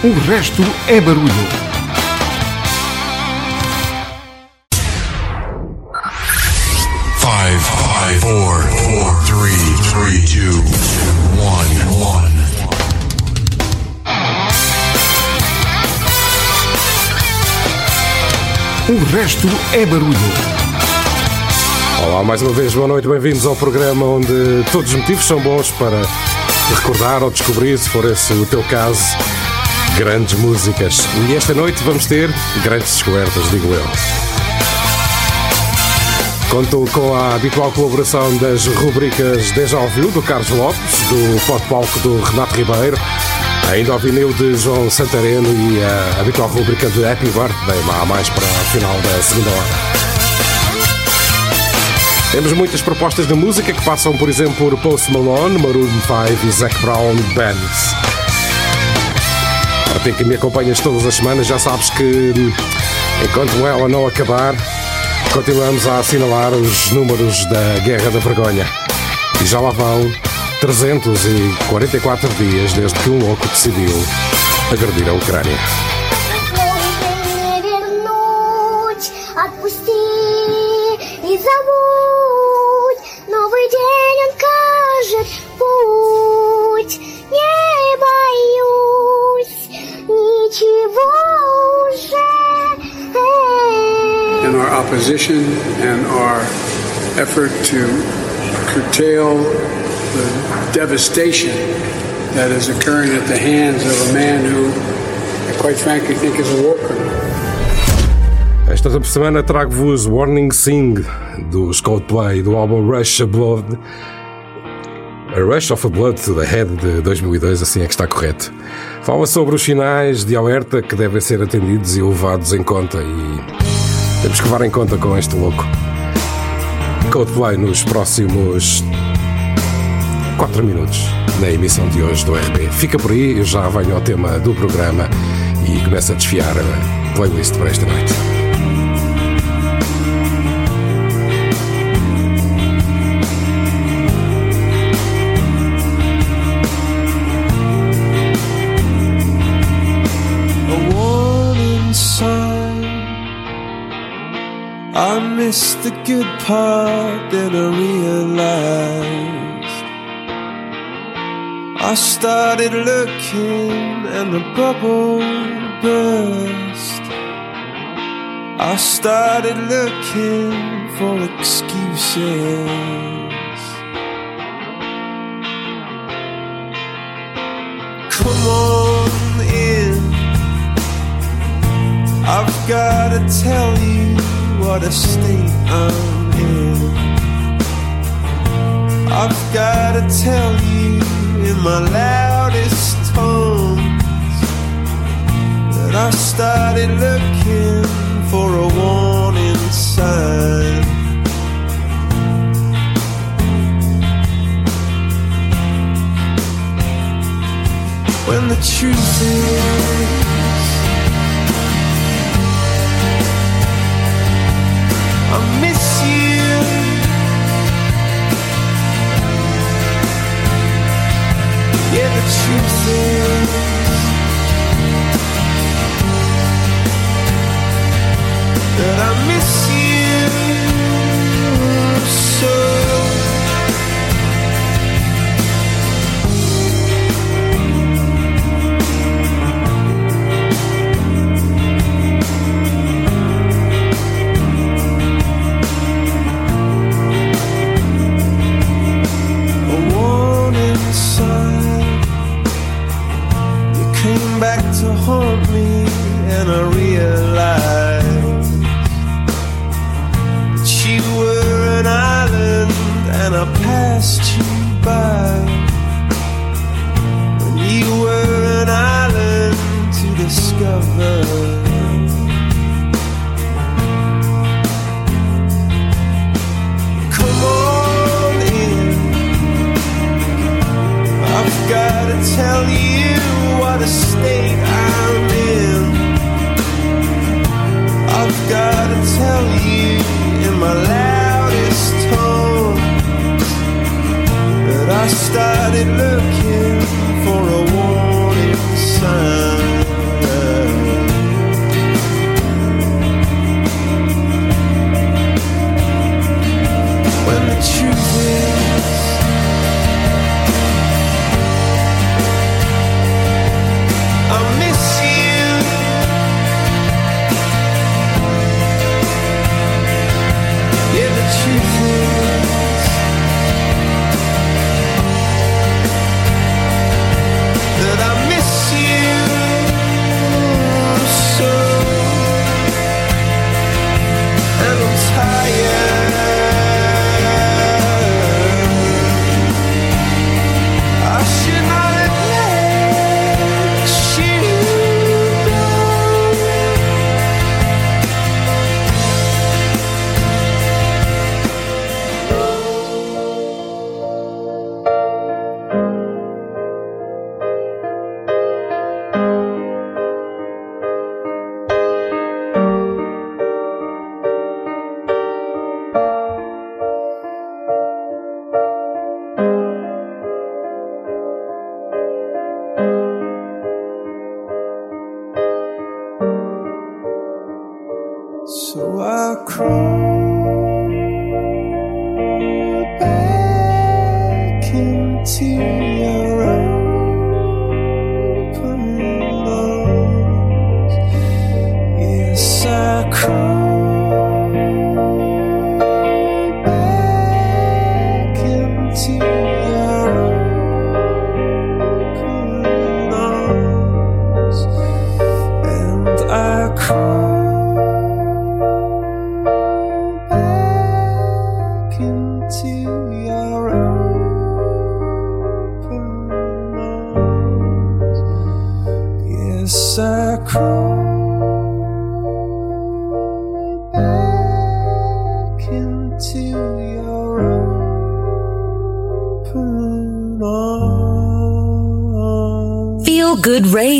O resto é barulho. Five, five, four, four, three, three, two, one, one. O resto é barulho. Olá, mais uma vez, boa noite, bem-vindos ao programa onde todos os motivos são bons para recordar ou descobrir, se for esse o teu caso, grandes músicas. E esta noite vamos ter grandes descobertas, digo eu. Conto com a habitual colaboração das rubricas Deja Ouviu, do Carlos Lopes, do Pod Palco do Renato Ribeiro, ainda ao vinil de João Santareno e a habitual rubrica de Happy Birthday, lá mais para o final da segunda hora. Temos muitas propostas de música que passam, por exemplo, por Post Malone, Maroon 5 e Zac Brown Bands. Ti que me acompanhas todas as semanas, já sabes que enquanto ela não acabar, continuamos a assinalar os números da Guerra da Vergonha. E já lá vão 344 dias desde que um louco decidiu agredir a Ucrânia. Devastation that is occurring at the hands of a man who, I quite frankly, think is a war criminal. Esta semana trago-vos Warning Sing dos Coldplay do álbum Rush of Blood. A Rush of Blood to the Head de 2002, assim é que está correto. Fala sobre os sinais de alerta que devem ser atendidos e levados em conta e temos que levar em conta com este louco. Coldplay nos próximos 4 minutos na emissão de hoje do RB. Fica por aí, eu já venho ao tema do programa e começo a desfiar a playlist para esta noite. I missed the good part, then I realized. I started looking and the bubble burst. I started looking for excuses. Come on in. I've gotta tell you what a state I'm in. I've gotta tell you my loudest tones that I started looking for a warning sign. When the truth is you say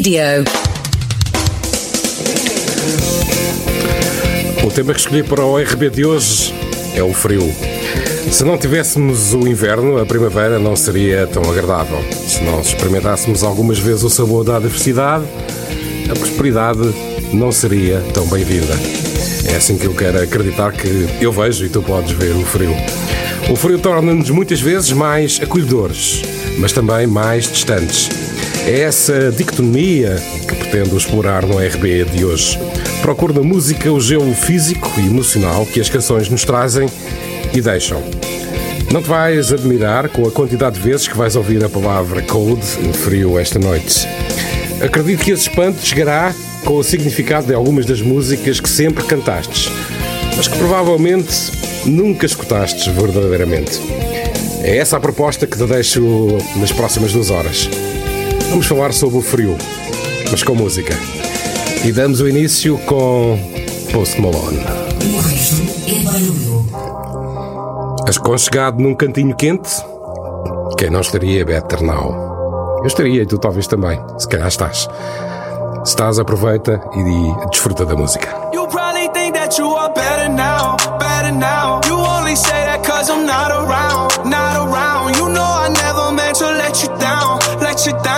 Radio. O tema que escolhi para o RB de hoje é o frio. Se não tivéssemos o inverno, a primavera não seria tão agradável. Se não experimentássemos algumas vezes o sabor da adversidade, a prosperidade não seria tão bem-vinda. É assim que eu quero acreditar que eu vejo e tu podes ver o frio. O frio torna-nos muitas vezes mais acolhedores, mas também mais distantes. É essa dicotomia que pretendo explorar no RB de hoje. Procuro na música o gelo físico e emocional que as canções nos trazem e deixam. Não te vais admirar com a quantidade de vezes que vais ouvir a palavra cold, frio, esta noite. Acredito que esse espanto chegará com o significado de algumas das músicas que sempre cantastes, mas que provavelmente nunca escutastes verdadeiramente. É essa a proposta que te deixo nas próximas duas horas. Vamos falar sobre o frio, mas com música. E damos o início com Post Malone. Aconchegado num cantinho quente, quem não estaria better now? Eu estaria e tu talvez também, se calhar estás. Se estás, aproveita e desfruta da música. You probably think that you are better now, better now. You only say that cause I'm not around, not around. You know I never meant to let you down, let you down.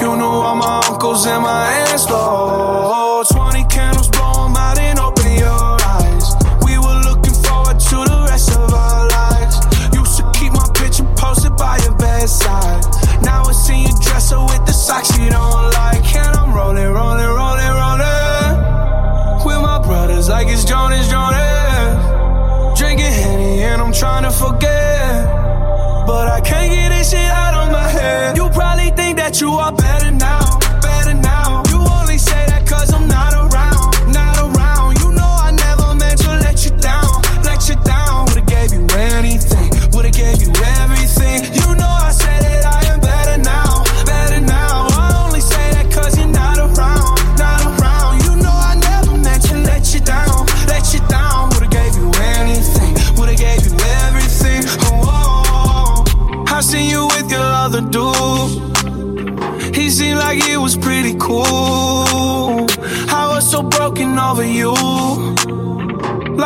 You knew all my uncles and my aunts, though. 20 candles, blow 'em out and open your eyes. We were looking forward to the rest of our lives. Used to keep my picture posted by your bedside. Now I see you dresser with the socks you don't like. And I'm rolling, rolling, rolling, rolling. With my brothers like it's Jonas, Jonas. Drinking Henny and I'm trying to forget. But I can't get this shit out of my head. You probably think that you are better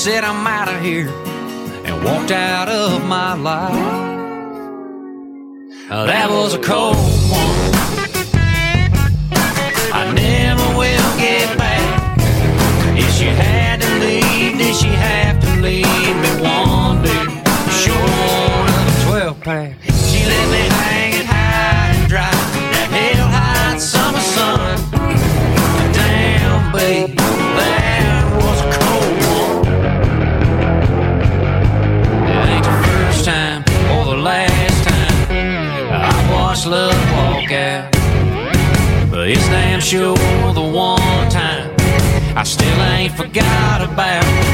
said, I'm out of here, and walked out of my life. Now that was a cold one. I never will get back. If she had to leave, did she have to leave me one day? Short of a 12 pack. sure the one time I still ain't forgot about.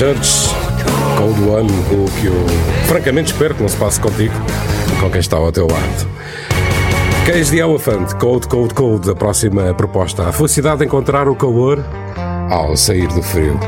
Church, Cold One, o que eu francamente espero que não se passe contigo, com quem está ao teu lado. Cage the Elephant, Cold, Cold, Cold, a próxima proposta. A felicidade de encontrar o calor ao sair do frio.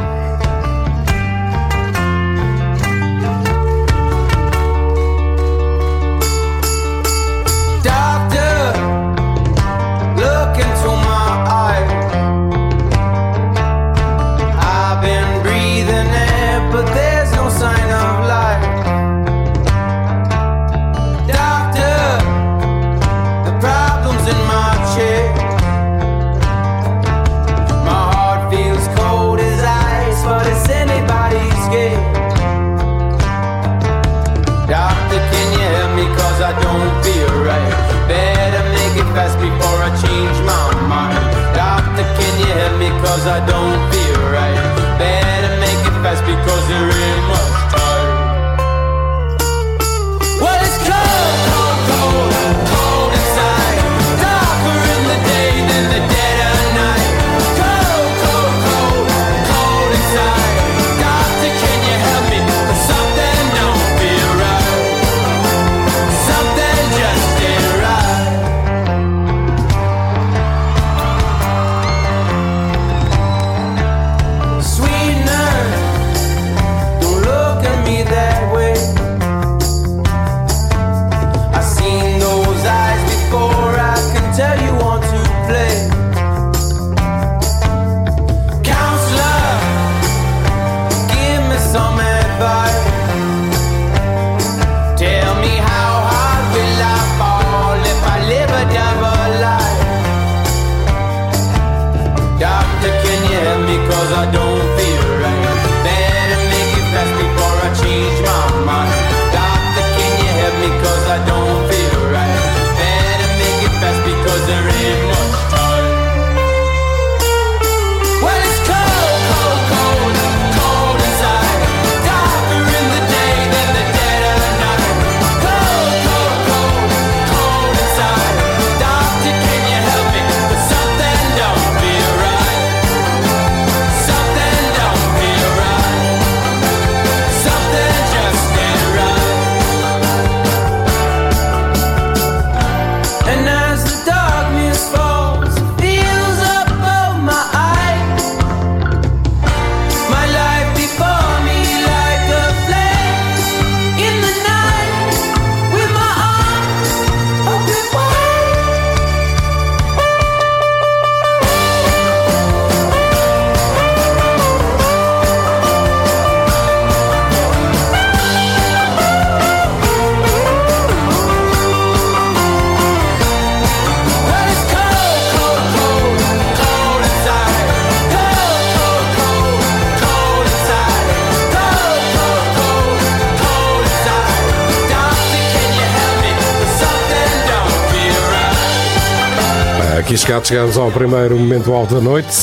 Chegados, chegamos ao primeiro momento alto da noite.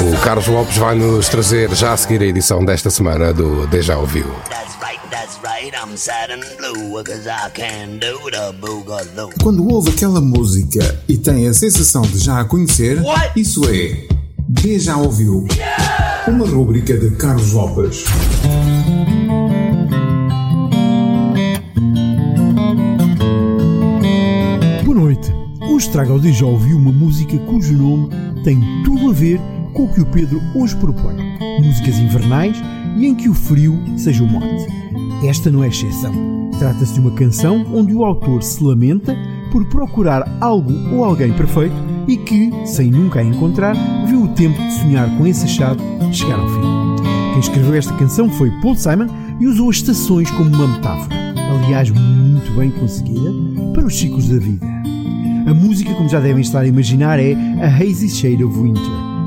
O Carlos Lopes vai nos trazer já a seguir a edição desta semana do Deja Ouviu. Quando ouve aquela música e tem a sensação de já a conhecer, isso é Deja Ouviu. Uma rúbrica de Carlos Lopes. Hoje trago ao Deja Ouviu uma música cujo nome tem tudo a ver com o que o Pedro hoje propõe. Músicas invernais e em que o frio seja o mote. Esta não é exceção. Trata-se de uma canção onde o autor se lamenta por procurar algo ou alguém perfeito e que, sem nunca a encontrar, viu o tempo de sonhar com esse achado chegar ao fim. Quem escreveu esta canção foi Paul Simon e usou as estações como uma metáfora, aliás, muito bem conseguida, para os ciclos da vida. A música, como já devem estar a imaginar, é A Hazy Shade of Winter,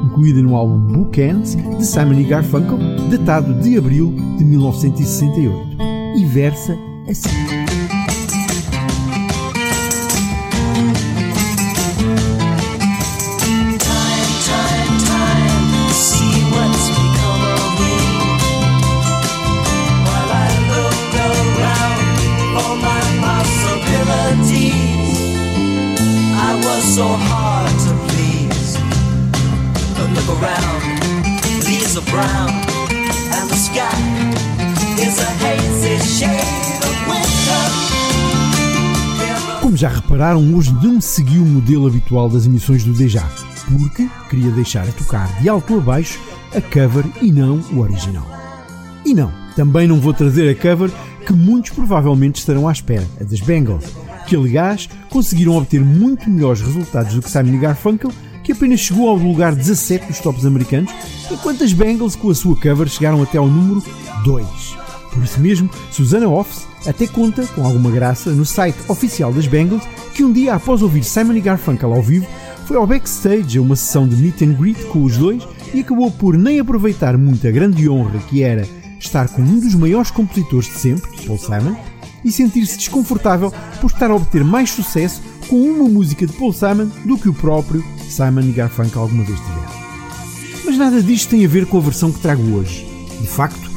incluída no álbum Bookends de Simon Garfunkel, datado de abril de 1968, e versa assim. Repararam, hoje não segui o modelo habitual das emissões do Deja, porque queria deixar a tocar de alto a baixo a cover e não o original. E não, também não vou trazer a cover que muitos provavelmente estarão à espera, a das Bengals, que aliás conseguiram obter muito melhores resultados do que Simon Garfunkel, que apenas chegou ao lugar 17 dos tops americanos, enquanto as Bengals com a sua cover chegaram até ao número 2. Por isso mesmo, Susana Offs até conta, com alguma graça, no site oficial das Bengals, que um dia após ouvir Simon Garfunkel ao vivo, foi ao backstage a uma sessão de meet and greet com os dois e acabou por nem aproveitar muito a grande honra que era estar com um dos maiores compositores de sempre, Paul Simon, e sentir-se desconfortável por estar a obter mais sucesso com uma música de Paul Simon do que o próprio Simon Garfunkel alguma vez tiver. Mas nada disto tem a ver com a versão que trago hoje. De facto,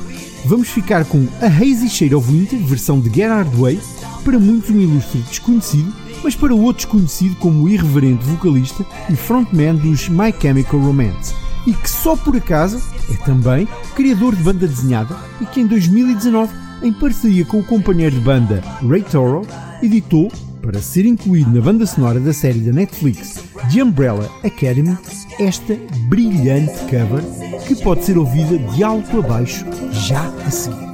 vamos ficar com a Hazy Shade of Winter, versão de Gerard Way, para muitos um ilustre desconhecido, mas para outros conhecido como o irreverente vocalista e frontman dos My Chemical Romance, e que só por acaso é também criador de banda desenhada e que em 2019, em parceria com o companheiro de banda Ray Toro, editou, para ser incluído na banda sonora da série da Netflix The Umbrella Academy, esta brilhante cover que pode ser ouvida de alto a baixo já a seguir.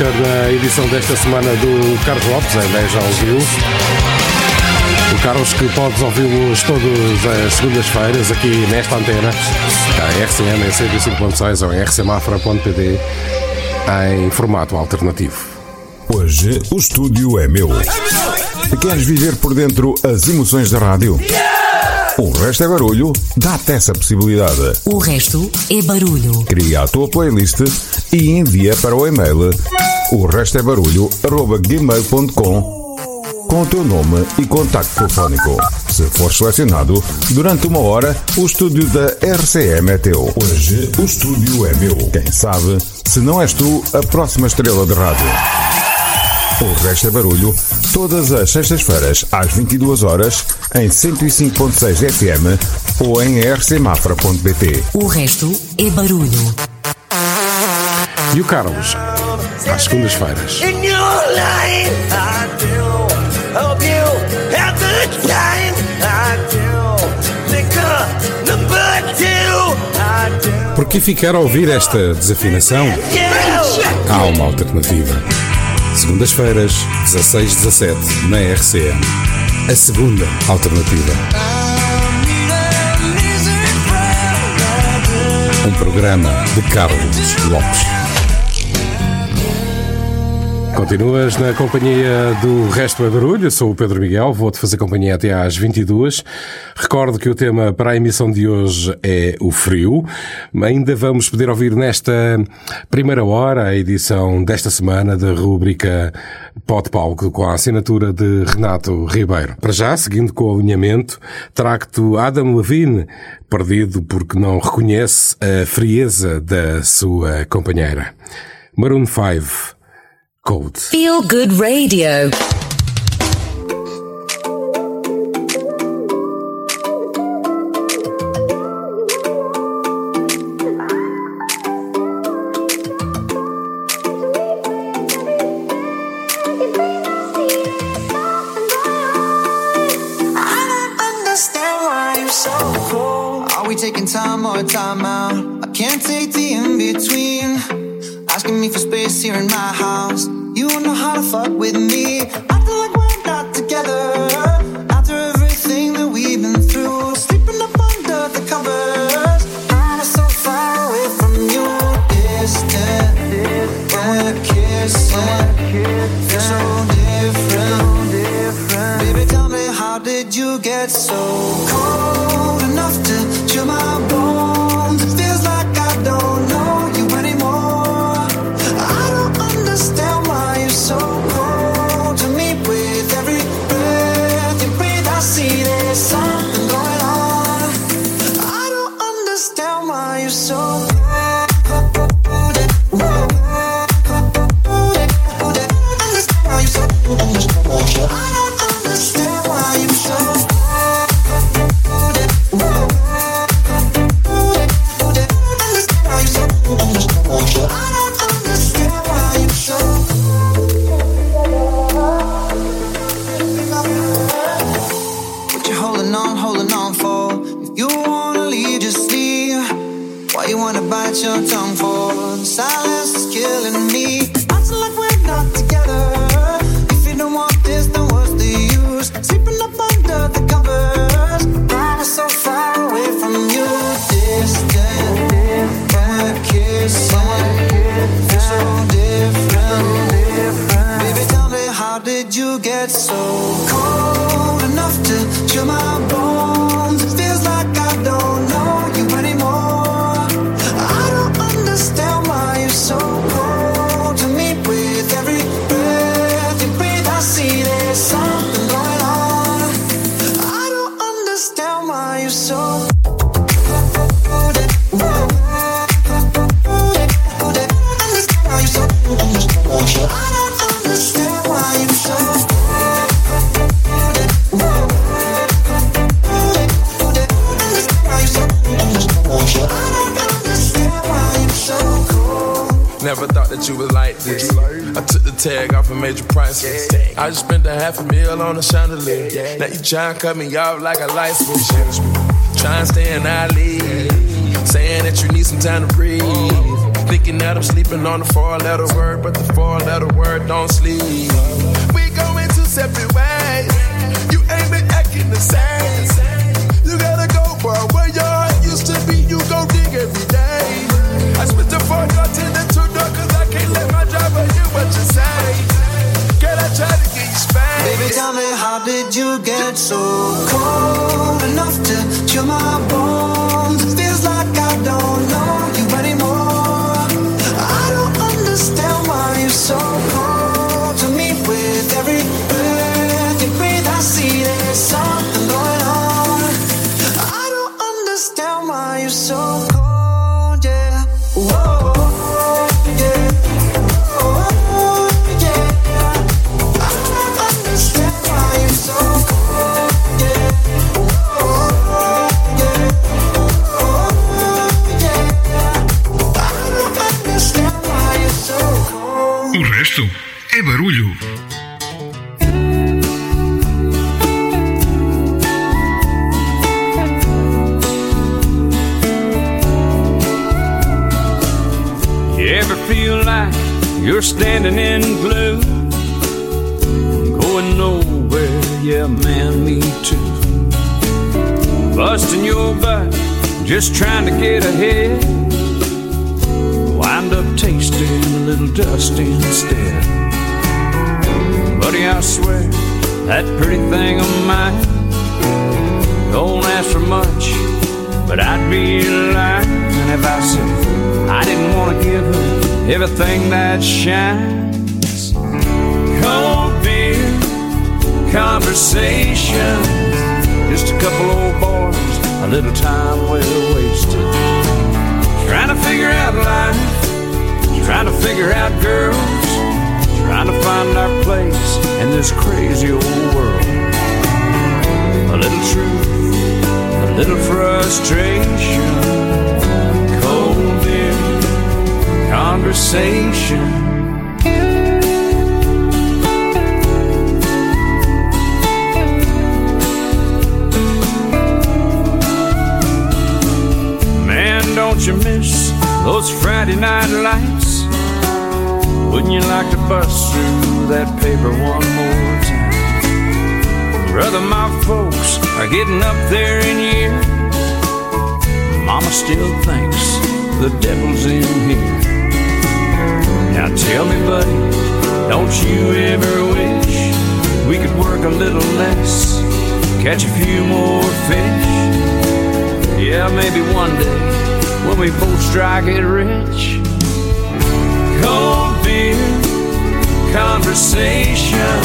Na edição desta semana do Carlos Lopes, ainda já ouviu. O Carlos que podes ouvi-los todas as segundas-feiras aqui nesta antena, a RCM em 105.6 ou em rcmafra.pd em formato alternativo. Hoje o estúdio é meu. Queres viver por dentro as emoções da rádio? O resto é barulho, dá-te essa possibilidade. O resto é barulho. Cria a tua playlist e envia para o e-mail o resto é barulho gmail.com com o teu nome e contacto telefónico. Se for selecionado, durante uma hora, o estúdio da RCM é teu. Hoje, o estúdio é meu. Quem sabe, se não és tu, a próxima estrela de rádio. O resto é barulho, todas as sextas-feiras, às 22 horas, em 105.6 FM ou em rcmafra.pt. O resto é barulho. E o Carlos, às segundas-feiras. Por que ficar a ouvir esta desafinação? Há uma alternativa. Segundas-feiras, 16-17, na RCM. A segunda alternativa. Um programa de Carlos Lopes. Continuas na companhia do Resto é Barulho, sou o Pedro Miguel, vou-te fazer companhia até às 22. Recordo que o tema para a emissão de hoje é o frio. Ainda vamos poder ouvir nesta primeira hora a edição desta semana da rúbrica Pod Palco com a assinatura de Renato Ribeiro. Para já, seguindo com o alinhamento, trago-te Adam Levine, perdido porque não reconhece a frieza da sua companheira. Maroon 5. Feel Good Radio. Never thought that you was like this. I took the tag off and made you priceless. I just spent a half a meal on a chandelier. Now you try and cut me off like a light switch. Try and stay in our league. Saying that you need some time to breathe. thinking that I'm sleeping on the four letter word, but the four letter word don't sleep. We going two separate ways. You ain't been acting the same. You gotta go, boy, where your heart used to be. You go dig every day. I switched the four door to did you get so cold enough to chill my bones? It feels like I don't know you anymore. I don't understand why you're so cold to me. With every breath you breathe, I see there's something going on. I don't understand why you're so you're standing in glue? Going nowhere, yeah, man, me too. Busting your butt, just trying to get ahead. Wind up tasting a little dust instead. Buddy, I swear, that pretty thing of mine don't ask for much, but I'd be lying if I said I didn't want to give her everything that shines. Cold beer, conversation, just a couple old boys, a little time well wasted. Trying to figure out life, trying to figure out girls, trying to find our place in this crazy old world. A little truth, a little frustration, conversation. Man, don't you miss those Friday night lights? Wouldn't you like to bust through that paper one more time? Brother, my folks are getting up there in years. Mama still thinks the devil's in here. Now tell me, buddy, don't you ever wish we could work a little less, catch a few more fish? Yeah, maybe one day when we both strike it rich. Cold beer, conversation,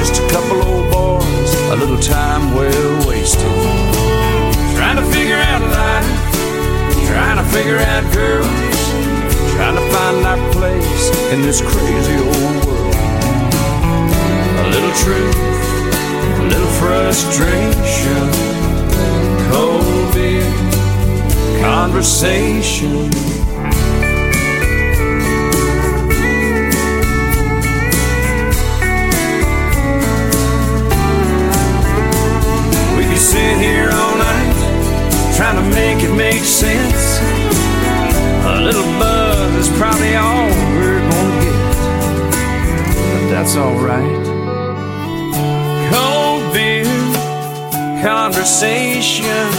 just a couple old boys, a little time well wasted. Trying to figure out life, trying to figure out girls, trying to find our place in this crazy old world. A little truth, a little frustration, cold beer, conversation. Alright. Cold beer, conversations,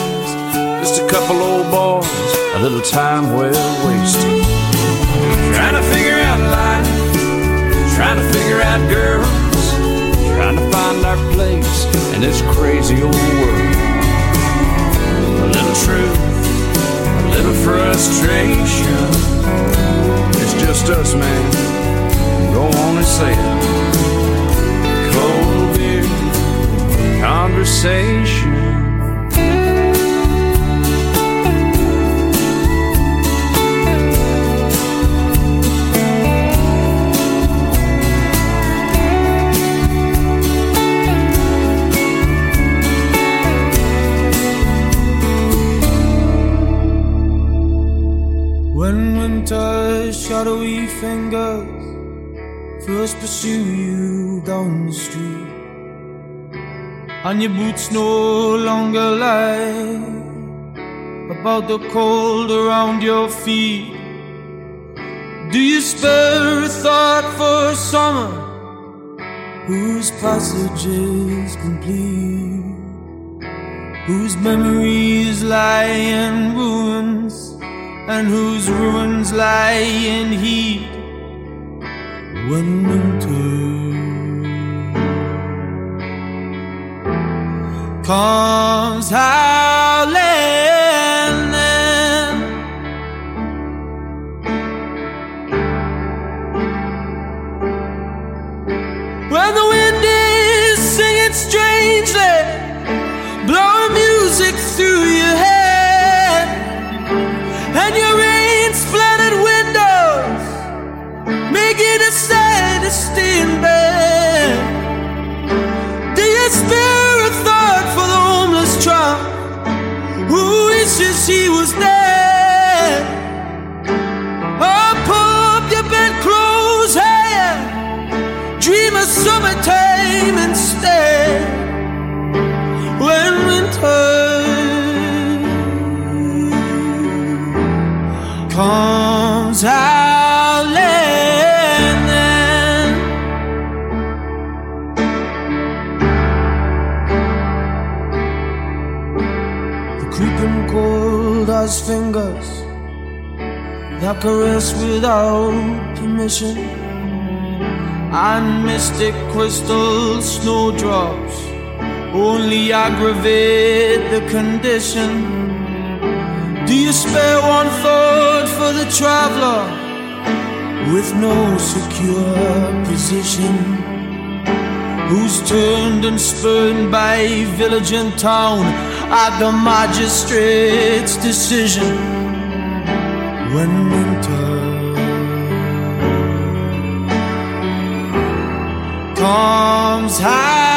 just a couple old boys, a little time well wasted. Trying to figure out life, trying to figure out girls, trying to find our place in this crazy old world. A little truth, a little frustration. It's just us, man. Go on and say it. Beer, conversation. When winter's shadowy fingers first pursue you down the street, and your boots no longer lie about the cold around your feet, Do you spare a thought for summer? Whose passage is complete? Whose memories lie in ruins? And whose ruins lie in heat? When winter comes howling in. When the wind is singing strangely, blowing music through your head, and your rain splattered windows make it a sight to bed. Wishes he was dead? Oh, pull up your bedclothes higher, dream of summertime instead. When winter comes that caress without permission, and mystic crystal snowdrops only aggravate the condition. Do you spare one thought for the traveler with no secure position? Who's turned and spurned by village and town at the magistrate's decision? When winter comes howling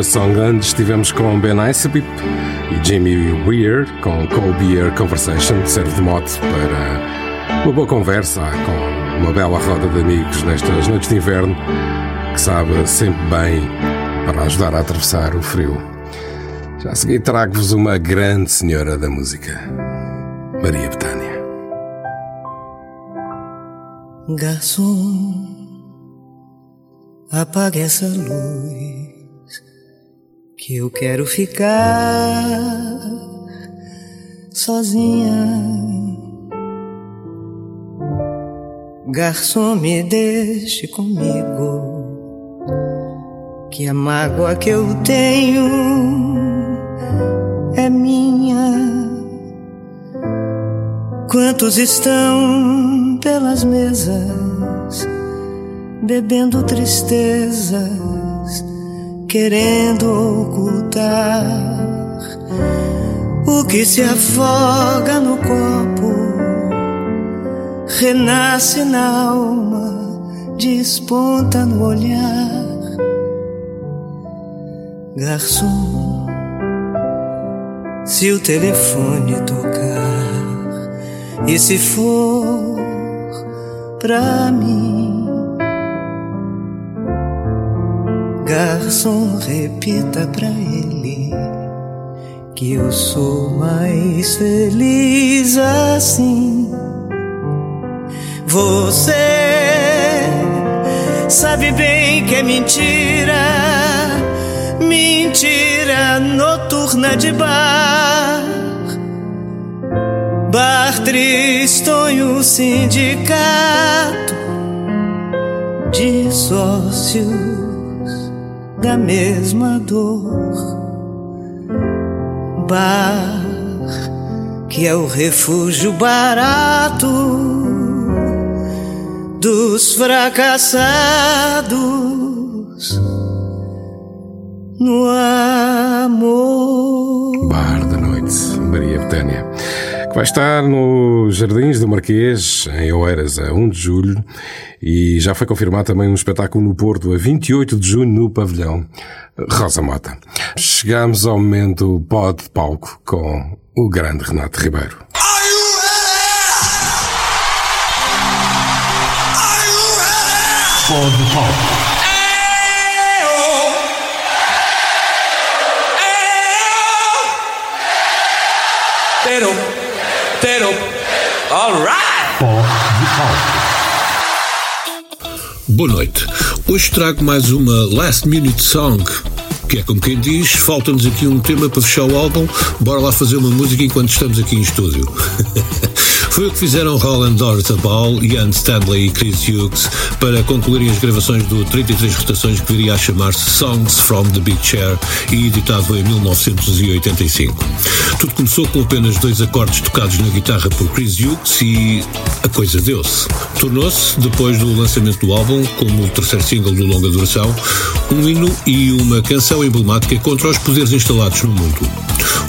Winter Song. Antes estivemos com Ben Isobip e Jimmy Weir com Cold Beer Conversation. Serve de mote para uma boa conversa com uma bela roda de amigos nestas noites de inverno que sabe sempre bem para ajudar a atravessar o frio. Já a seguir trago-vos uma grande senhora da música, Maria Betânia. Garçom, apague essa luz que eu quero ficar sozinha. Garçom, me deixe comigo, que a mágoa que eu tenho é minha. Quantos estão pelas mesas, bebendo tristezas, querendo ocultar o que se afoga no copo, renasce na alma, desponta no olhar. Garçom, se o telefone tocar e se for pra mim, garçom, repita pra ele que eu sou mais feliz assim. Você sabe bem que é mentira, mentira noturna de bar. Bar tristonho sindicato de sócios da mesma dor. Bar que é o refúgio barato dos fracassados no amor. Bar da Noite, Maria Betânia. Que vai estar nos Jardins do Marquês, em Oeiras, a 1 de julho. E já foi confirmado também um espetáculo no Porto, a 28 de junho, no Pavilhão Rosa Mota. Chegamos ao momento pod de palco com o grande Renato Ribeiro. Pod palco. Pod de palco. Boa noite. Hoje trago mais uma Last Minute Song. Que é como quem diz, falta-nos aqui um tema para fechar o álbum, bora lá fazer uma música enquanto estamos aqui em estúdio. Foi o que fizeram Roland Dorothy Ball, Ian Stanley e Chris Hughes para concluírem as gravações do 33 rotações que viria a chamar-se Songs from the Big Chair e editado em 1985. Tudo começou com apenas dois acordes tocados na guitarra por Chris Hughes e a coisa deu-se. Tornou-se, depois do lançamento do álbum, como o terceiro single de longa duração, um hino e uma canção emblemática contra os poderes instalados no mundo.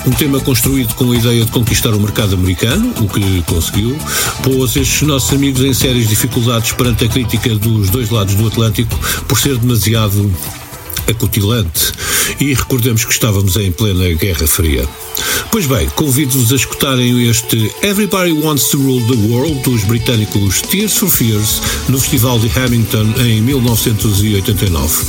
Um tema construído com a ideia de conquistar o mercado americano, o que conseguiu, pôs estes nossos amigos em sérias dificuldades perante a crítica dos dois lados do Atlântico por ser demasiado acutilante. E recordemos que estávamos em plena Guerra Fria. Pois bem, convido-vos a escutarem este Everybody Wants to Rule the World dos britânicos Tears for Fears no Festival de Hamilton em 1989.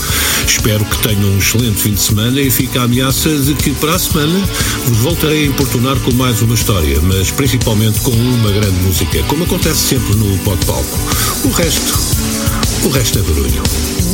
Espero que tenham um excelente fim de semana e fica a ameaça de que para a semana vos voltarei a importunar com mais uma história, mas principalmente com uma grande música, como acontece sempre no Pod Palco. O resto, o resto é barulho.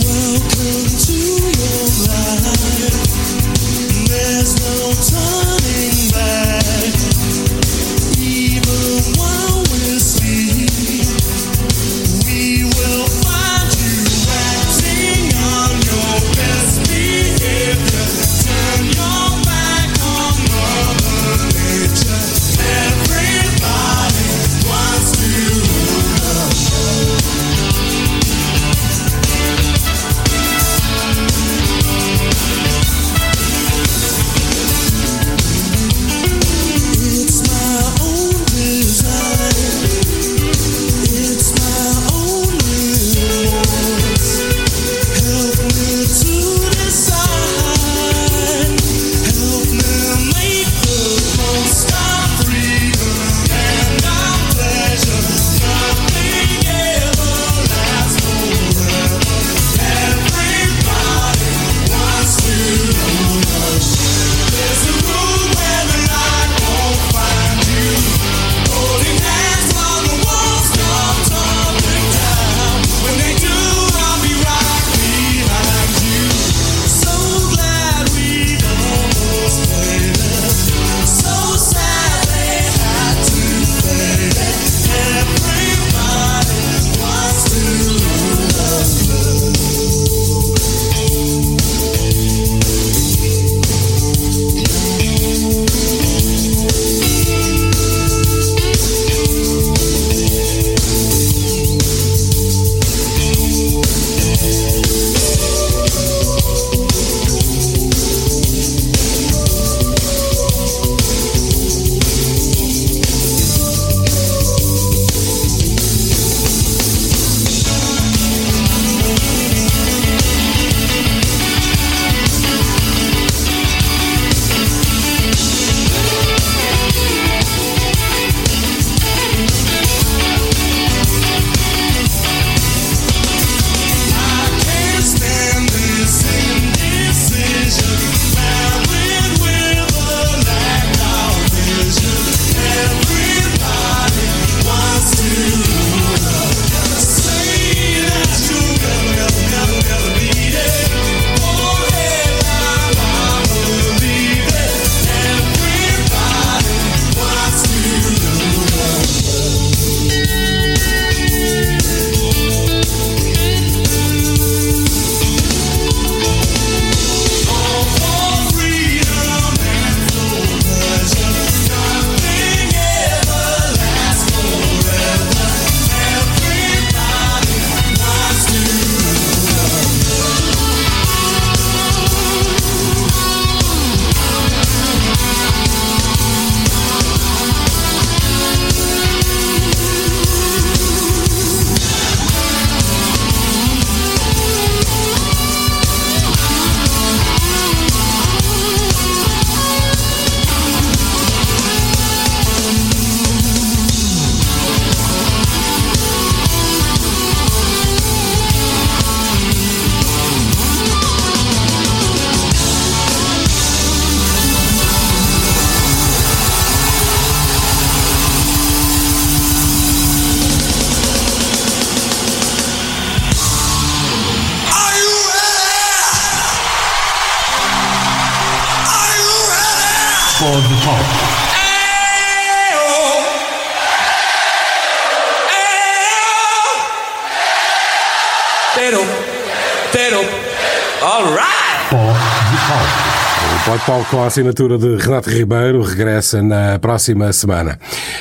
Assinatura de Renato Ribeiro regressa na próxima semana.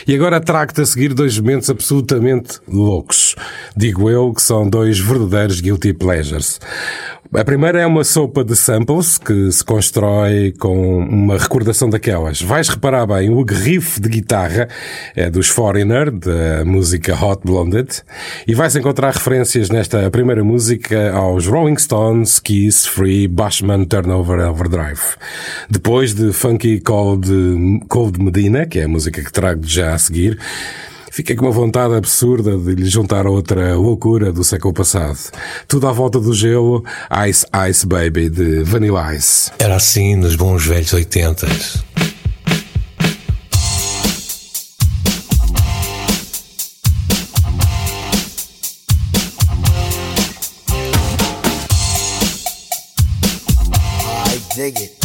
E agora trago-te a seguir dois momentos absolutamente loucos. Digo eu que são dois verdadeiros guilty pleasures. A primeira é uma sopa de samples que se constrói com uma recordação daquelas. Vais reparar bem, o riff de guitarra é dos Foreigner, da música Hot Blonded, e vais encontrar referências nesta primeira música aos Rolling Stones, Kiss, Free, Bashman, Turnover, Overdrive. Depois de Funky Cold, Cold Medina, que é a música que trago já a seguir, Fiquei com uma vontade absurda de lhe juntar outra loucura do século passado. Tudo à volta do gelo, Ice Ice Baby, de Vanilla Ice. Era assim nos bons velhos oitentas. I dig it.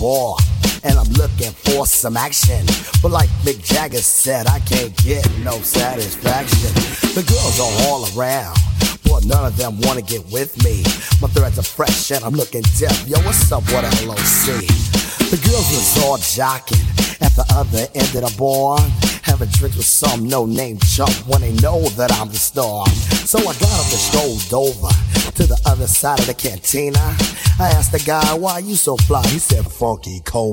Bar, and I'm looking for some action. But like Mick Jagger said, I can't get no satisfaction. The girls are all around. But none of them wanna get with me. My threads are fresh and I'm looking deaf. Yo, what's up, what LOC? The girls was all jocking at the other end of the bar. Having drinks with some no-name chump when they know that I'm the star. So I got up and strolled over to the other side of the cantina. I asked the guy, why you so fly? He said, funky Cole.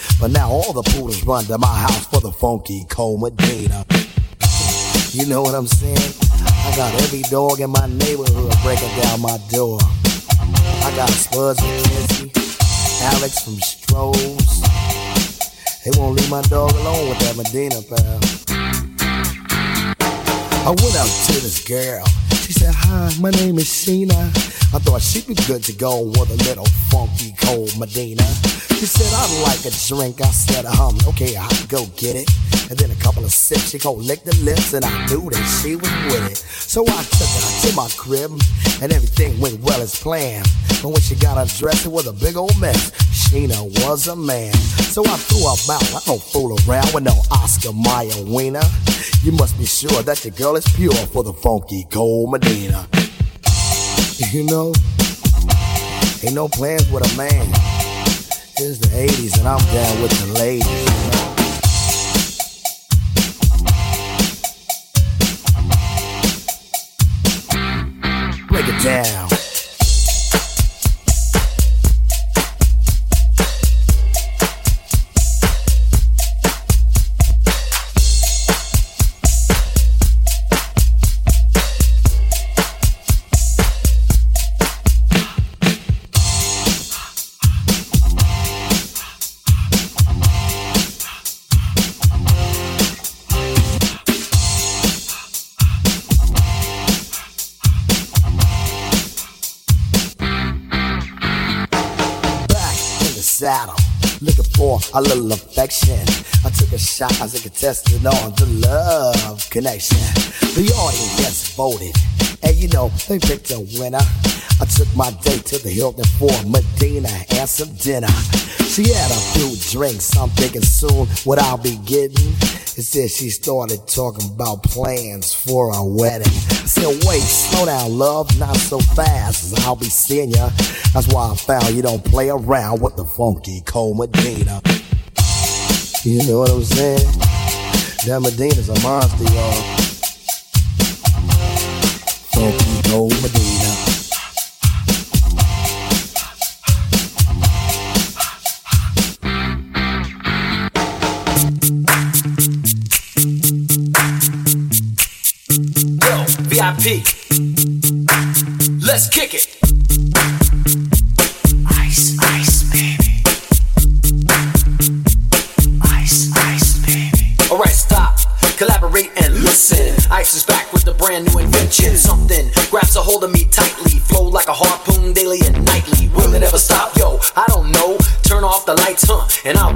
But now all the poodles run to my house for the funky Comadina. You know what I'm saying? I got every dog in my neighborhood breaking down my door. I got Spuds and McKenzie, Alex from Strohs. They won't leave my dog alone with that Medina pal. I went up to this girl. She said, Hi, my name is Sheena. I thought she'd be good to go with a little funky cold Medina. She said, I'd like a drink. I said, um, okay, I'll go get it. And then a couple of sips, she gon' lick the lips, and I knew that she was with it. So I took her to my crib, and everything went well as planned. But when she got undressed, it was a big old mess. Sheena was a man. So I threw her out. I don't fool around with no Oscar Mayer wiener. You must be sure that your girl is pure for the funky cold Medina. You know, ain't no plans with a man. It's the 80s and I'm down with the ladies. You know? Break it down. A little affection. I took a shot as a contestant on the love connection. The audience voted, and you know they picked a winner. I took my date to the Hilton for Medina and some dinner. She had a few drinks, I'm thinking soon what I'll be getting. It said she started talking about plans for a wedding. I said, wait, slow down, love, not so fast. I'll be seeing ya. That's why I found you don't play around with the funky cold Medina. You know what I'm saying? That Medina's a monster, y'all. Funky gold Medina. Yo, VIP. Brand new invention. Something grabs a hold of me tightly. Flow like a harpoon daily and nightly. Will it ever stop? Yo, I don't know. Turn off the lights, huh? And I'll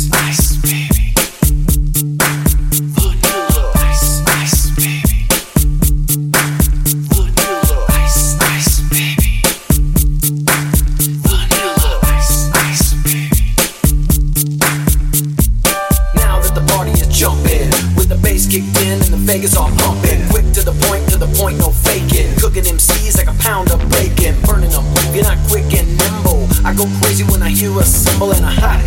Vegas all pumping. Quick to the point, to the point, no faking. Cooking MCs like a pound of bacon. Burning them, you're not quick and nimble. I go crazy when I hear a cymbal and a hat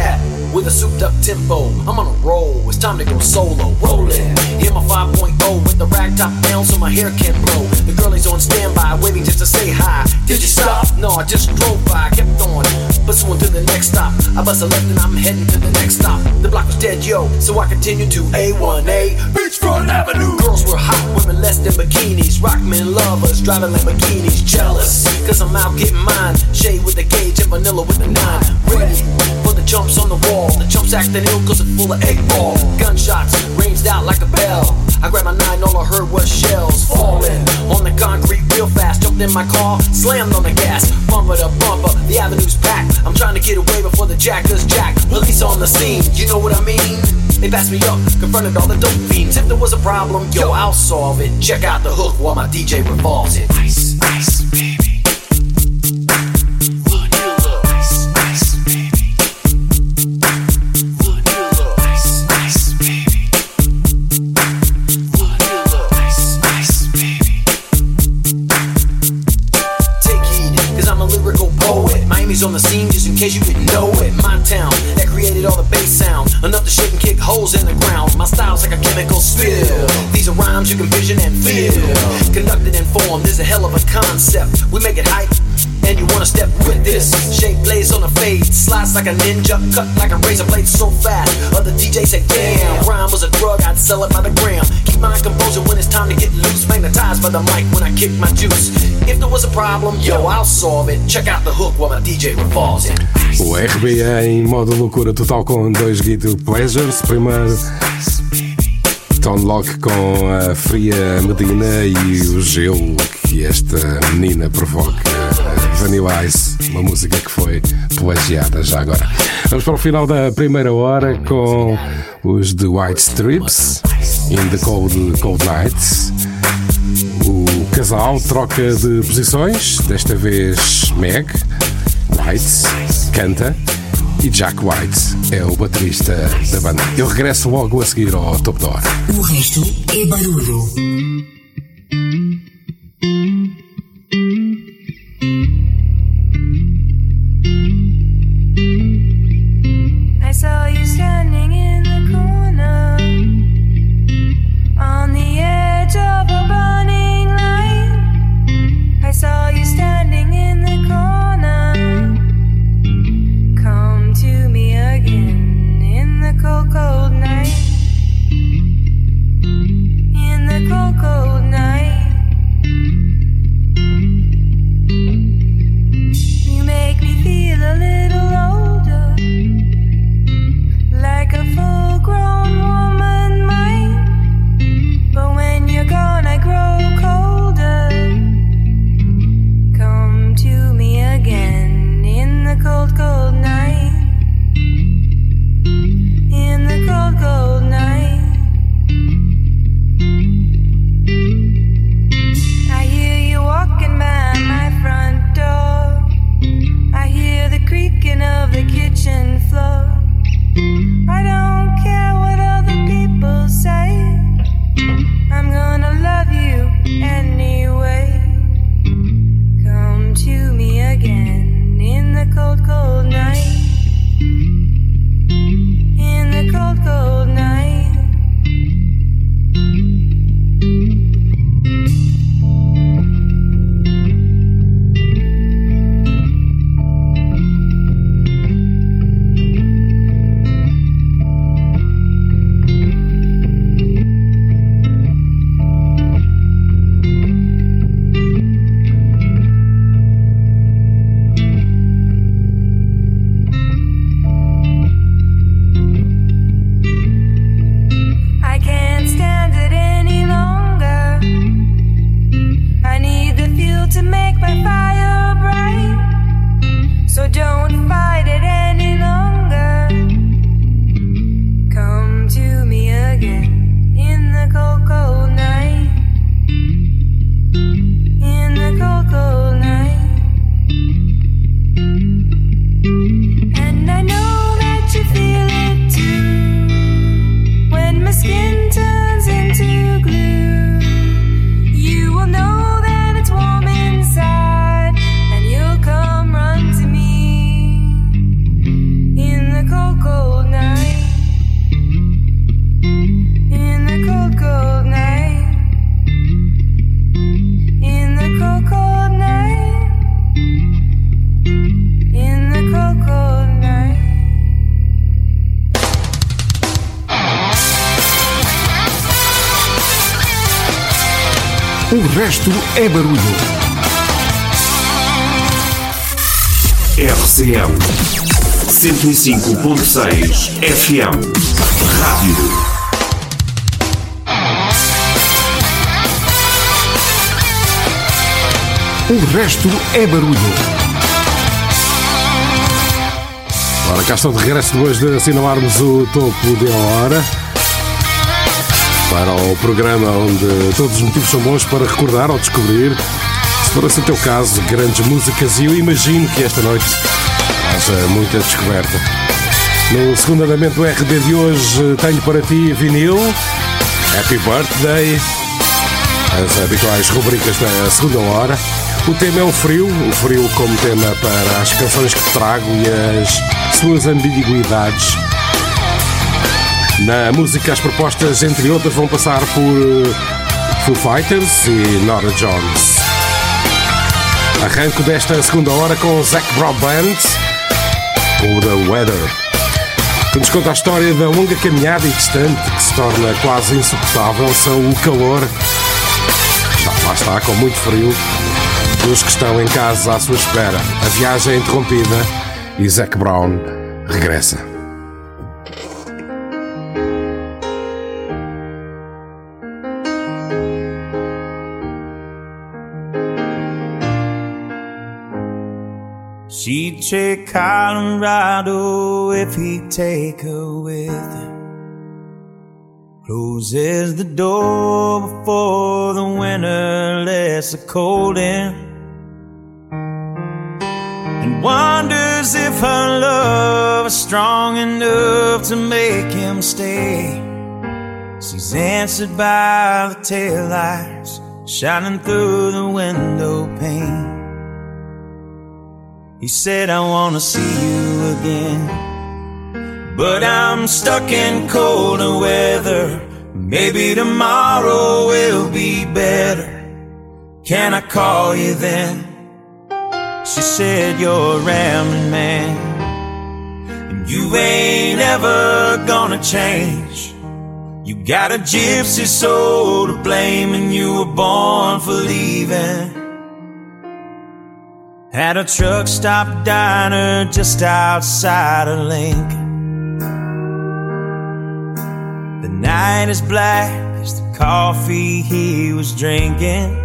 with a souped up tempo. I'm on a roll, it's time to go solo. Rolling, hear my 5.0 with the rag top down so my hair can't blow. The girlie's on standby, waiting just to say hi. Did you stop? No, I just drove by, kept on. Pursuing to the next stop. I bust a left and I'm heading to the next stop. The block was dead, yo, so I continued to A1A Beachfront Avenue. Girls were hot, women less than bikinis. Rock men lovers, driving Lamborghinis. Jealous, cause I'm out getting mine. Shade with the gauge and vanilla with the nine. Ready the jumps on the wall. The chumps acting ill cause it's full of eight ball. Gunshots ranged out like a bell. I grabbed my nine, all I heard was shells falling on the concrete real fast. Jumped in my car, slammed on the gas, bumper to bumper. The avenue's packed. I'm trying to get away before the jackers jack. Police on the scene, you know what I mean? They passed me up, confronted all the dope fiends. If there was a problem, yo, I'll solve it. Check out the hook while my DJ revolves it. Ice, ice, baby. Poet. On the scene just in case you didn't know it. My town that created all the bass sound. Enough to shake and kick holes in the ground. My style's like a chemical spill. These are rhymes you can vision and feel. Conducted and formed is a hell of a concept. We make it hype. And you wanna step with this. Shape blaze on a fade. Slice like a ninja. Cut like a razor blade. So fast. Other DJs say damn. Rhyme was a drug. I'd sell it by the gram. Keep my composure when it's time to get loose. Magnetized by the mic when I kick my juice. If there was a problem, yo, I'll solve it. Check out the hook while my DJ revolves it. O RB em modo loucura total com dois Guido Pleasures. Primeiro, Tone Lock com a fria Medina e o gelo que esta menina provoca. Ice, uma música que foi plagiada já agora. Vamos para o final da primeira hora com os The White Strips in the Cold, cold Nights. O casal troca de posições, desta vez Meg White canta e Jack White é o baterista da banda. Eu regresso logo a seguir ao Top da Hora. O resto é barulho. 105.6 FM Rádio O resto é barulho. Ora, cá estou de regresso depois de assinalarmos o topo de hora para o programa onde todos os motivos são bons para recordar ou descobrir, se for esse o teu caso, grandes músicas e eu imagino que esta noite haja muita descoberta. No segundo andamento do RD de hoje tenho para ti vinil, Happy Birthday, as habituais rubricas da segunda hora. O tema é o frio, o frio como tema para as canções que trago e as suas ambiguidades. Na música, as propostas, entre outras, vão passar por eh, Foo Fighters e Nora Jones. Arranco desta segunda hora com Zac Brown Band, com The Weather, que nos conta a história da longa caminhada e distante que se torna quase insuportável são o calor. Lá está, com muito frio, dos que estão em casa à sua espera. A viagem é interrompida e Zac Brown regressa. Take Colorado if he'd take her with him. Closes the door before the winter lets the cold in. And wonders if her love is strong enough to make him stay. She's answered by the taillights shining through the window pane. He said, I wanna see you again. But I'm stuck in colder weather. Maybe tomorrow will be better. Can I call you then? She said, You're a rambling man. And you ain't ever gonna change. You got a gypsy soul to blame, and you were born for leaving. At a truck stop diner just outside of Lincoln. The night is black as the coffee he was drinking.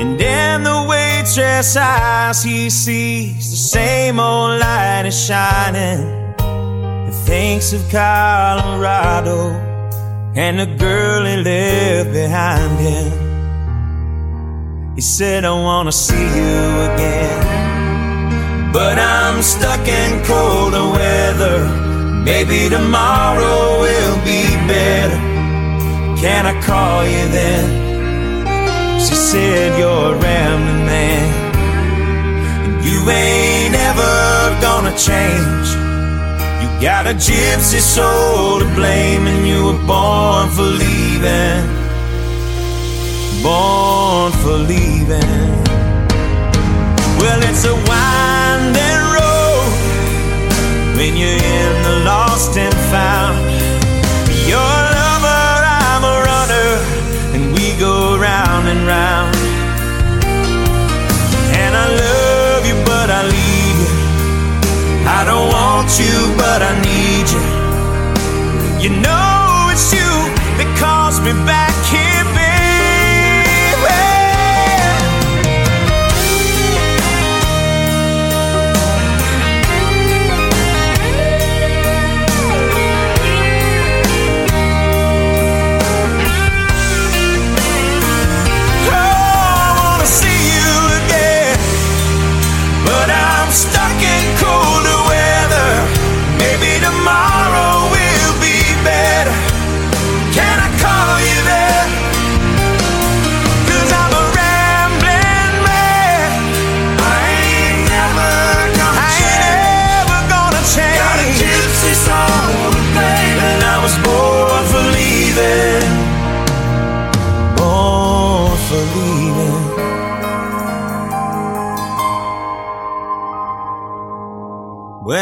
And in the waitress eyes he sees the same old light is shining. And thinks of Colorado and the girl he left behind him. He said, I wanna see you again. But I'm stuck in colder weather. Maybe tomorrow will be better. Can I call you then? She said, You're a rambling man. And you ain't ever gonna change. You got a gypsy soul to blame, and you were born for leaving born for leaving. Well, it's a winding road when you're in the lost and found. You're a lover, I'm a runner, and we go round and round. And I love you, but I leave you. I don't want you, but I need you. You know it's you that calls me back here,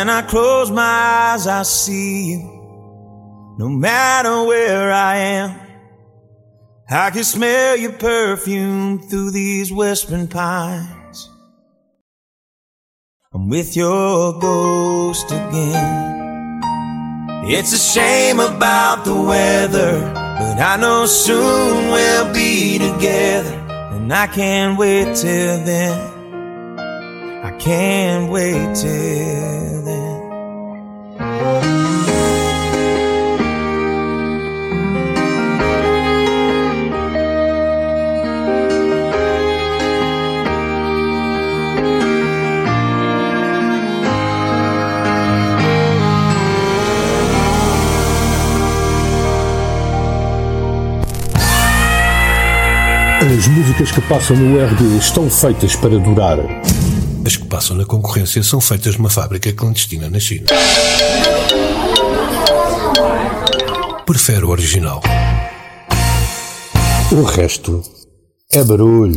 When I close my eyes, I see you. No matter where I am, I can smell your perfume through these whispering pines. I'm with your ghost again. It's a shame about the weather, but I know soon we'll be together. And I can't wait till then. I can't wait till As músicas que passam no RD estão feitas para durar. As que passam na concorrência são feitas numa fábrica clandestina na China. Prefere o original. O resto é barulho.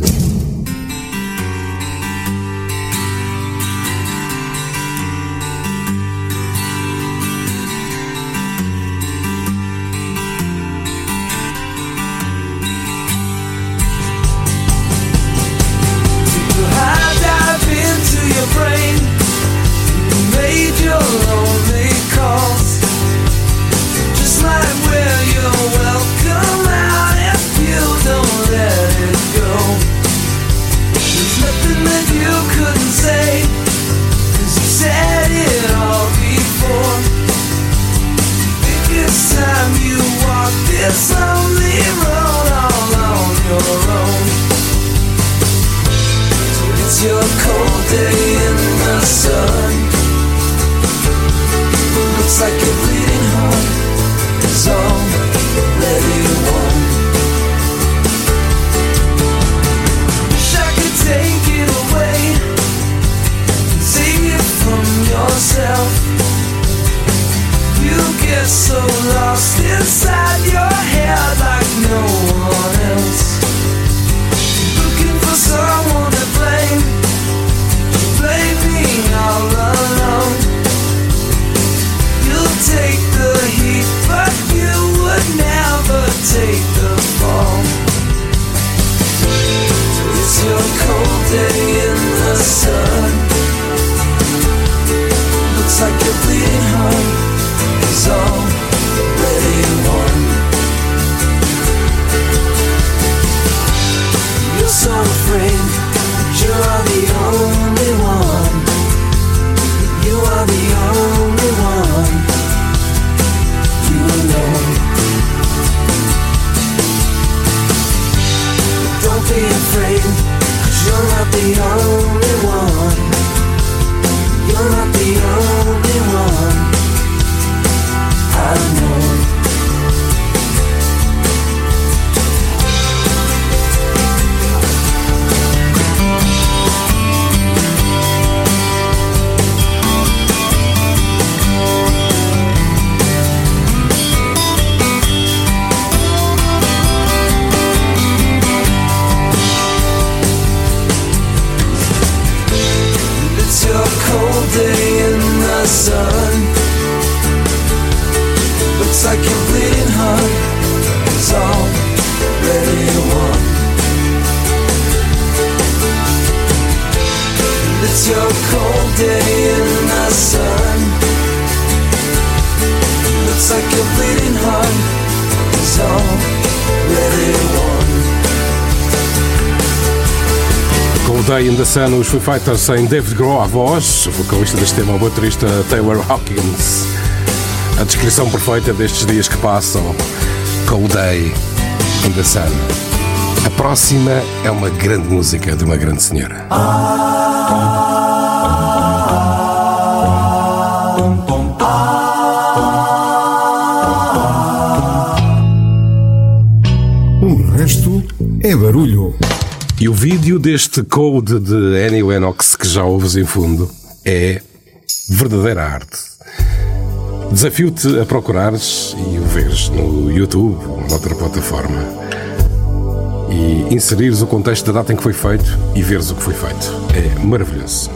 Sun, os Foo Fighters David Grohl à voz, o vocalista deste tema, o baterista Taylor Hawkins. A descrição perfeita destes dias que passam com o Day in the Sun. A próxima é uma grande música de uma grande senhora. Vídeo deste code de Annie Lennox que já ouves em fundo é verdadeira arte. Desafio-te a procurares e o veres no YouTube ou noutra plataforma e inserires o contexto da data em que foi feito e veres o que foi feito. É maravilhoso.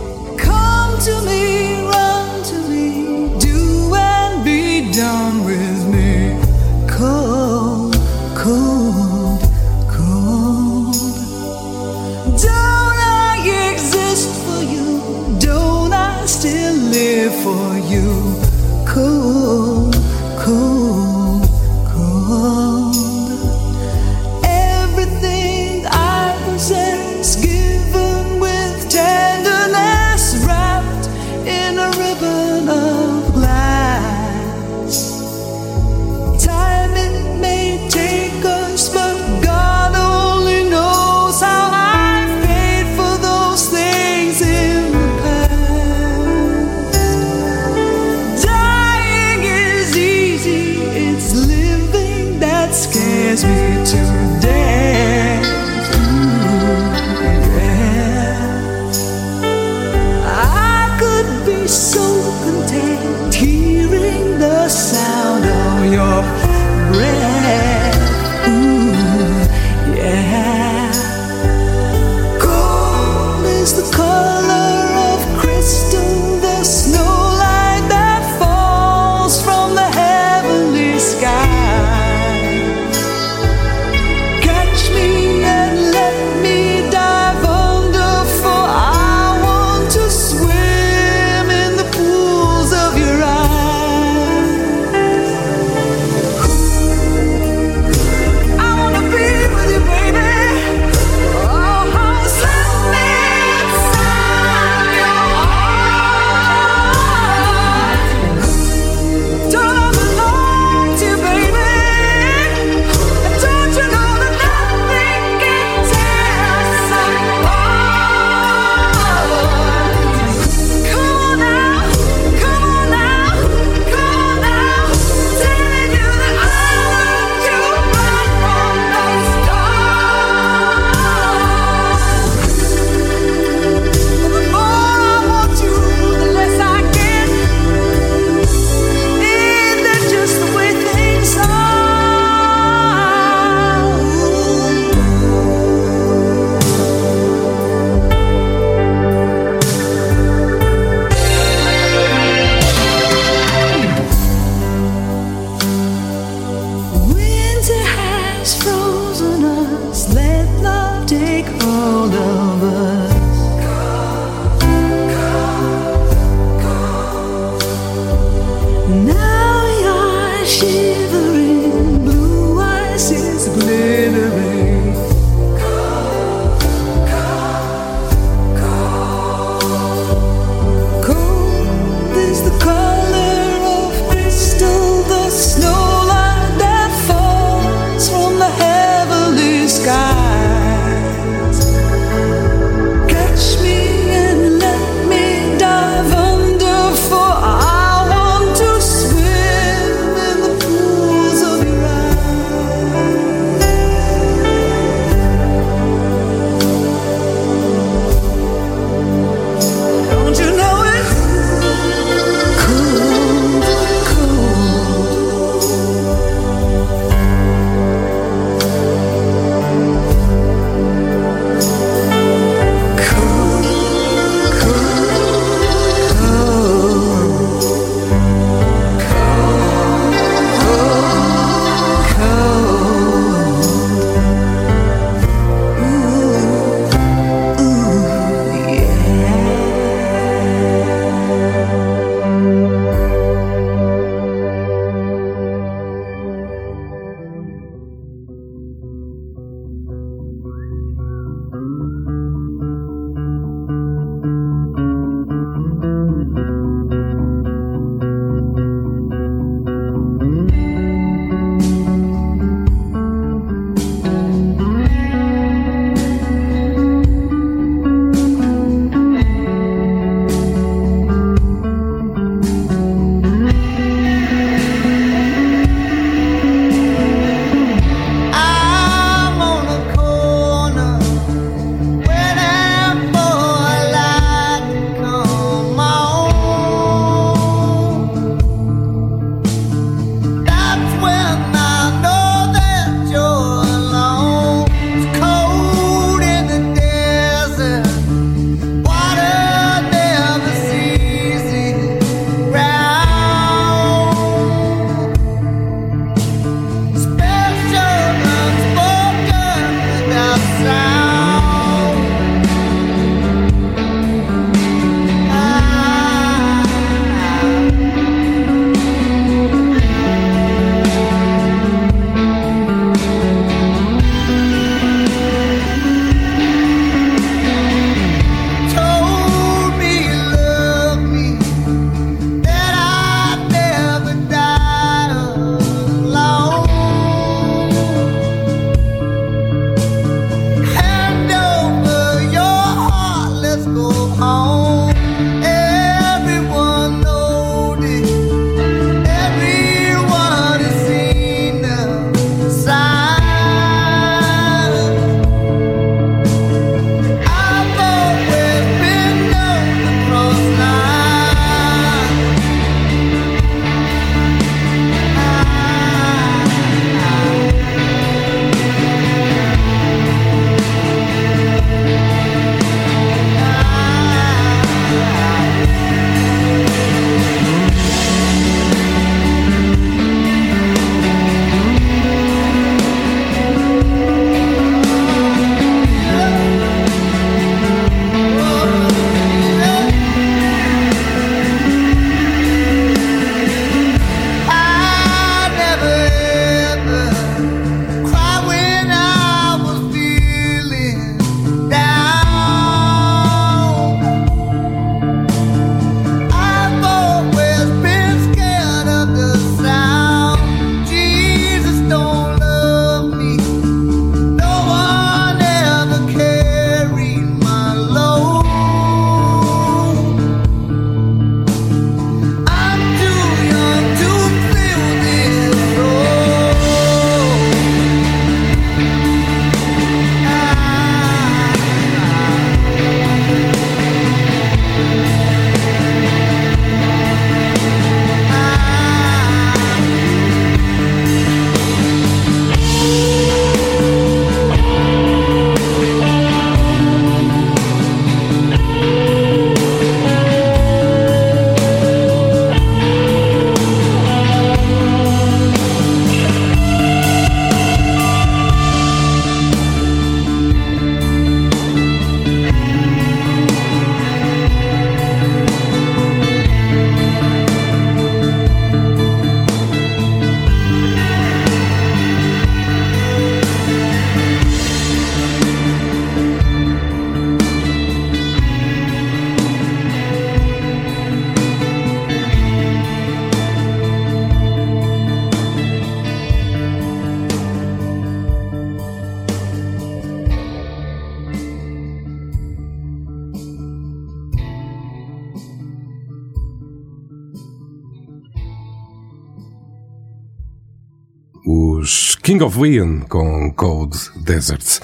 King of Leon com Cold Deserts.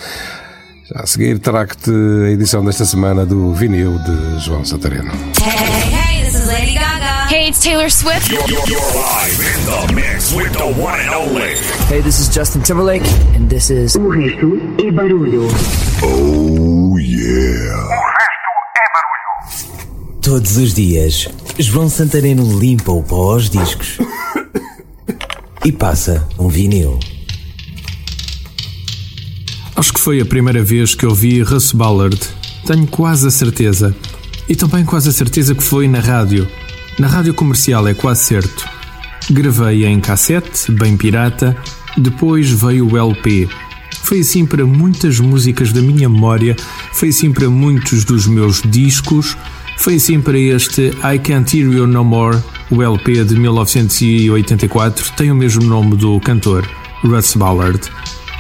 Já a seguir trago-te a edição desta semana do vinil de João Santareno. Hey, hey, this is Lady Gaga. Hey, it's Taylor Swift. You're, you're, you're live in the mix with the one and only. Hey, this is Justin Timberlake, and this is. O resto é barulho. Oh yeah. Todos os dias, João Santareno limpa o pó aos discos e passa um vinil. Acho que foi a primeira vez que ouvi Russ Ballard. Tenho quase a certeza. E também quase a certeza que foi na rádio. Na rádio comercial é quase certo. Gravei em cassete, bem pirata, depois veio o LP. Foi assim para muitas músicas da minha memória, foi assim para muitos dos meus discos, foi assim para este I Can't Hear You No More, o LP de 1984, tem o mesmo nome do cantor, Russ Ballard.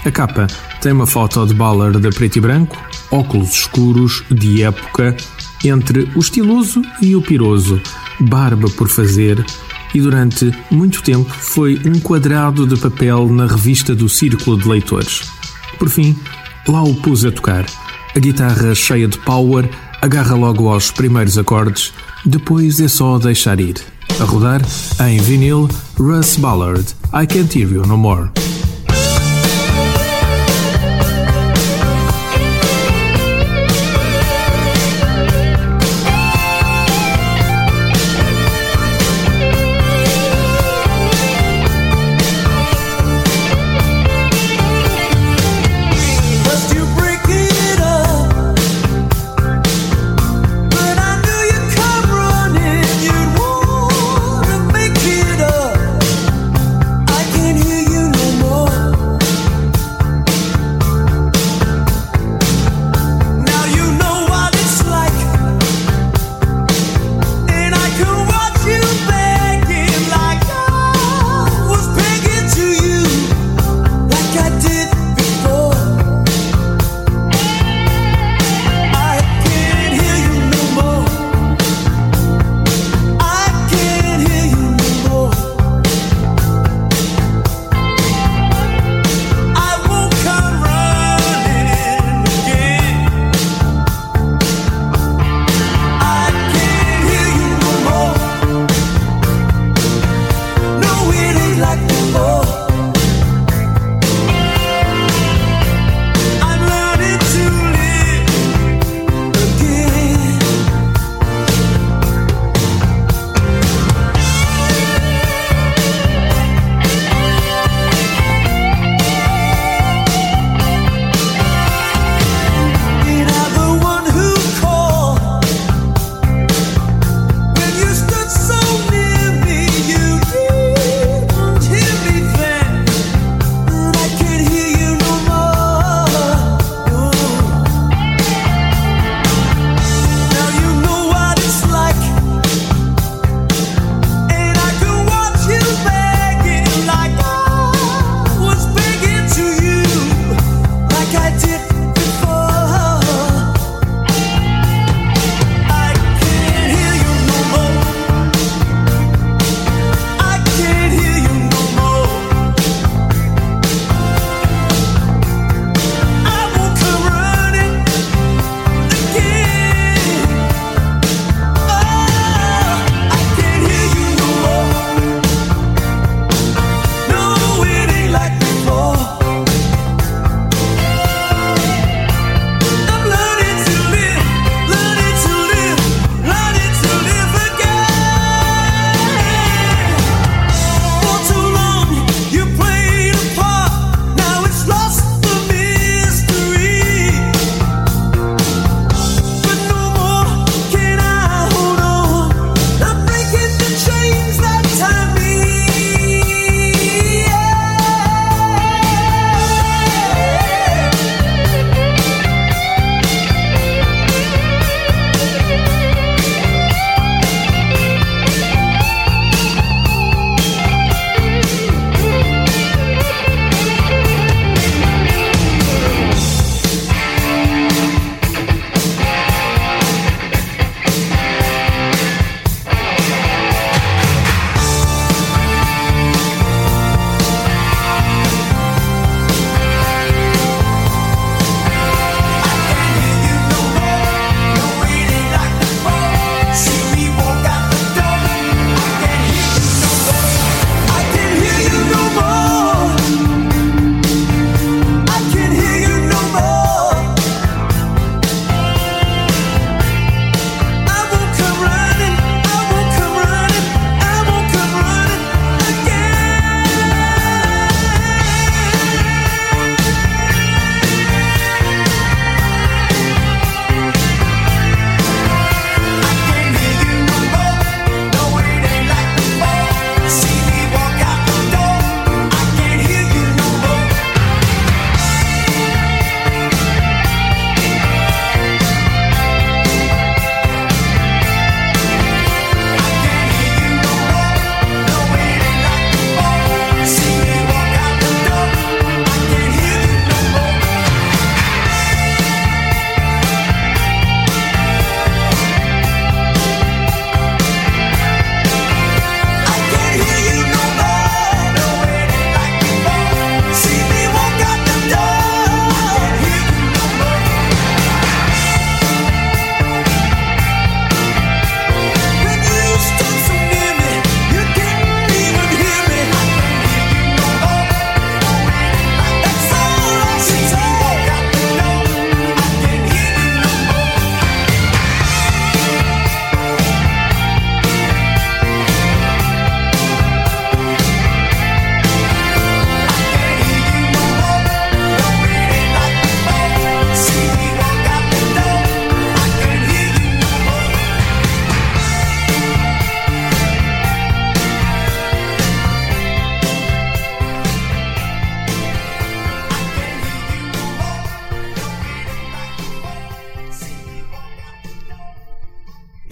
A capa tem uma foto de Ballard a preto e branco, óculos escuros, de época, entre o estiloso e o piroso, barba por fazer, e durante muito tempo foi um quadrado de papel na revista do Círculo de Leitores. Por fim, lá o pus a tocar. A guitarra cheia de power agarra logo aos primeiros acordes, depois é só deixar ir. A rodar, em vinil, Russ Ballard, I Can't Hear You No More.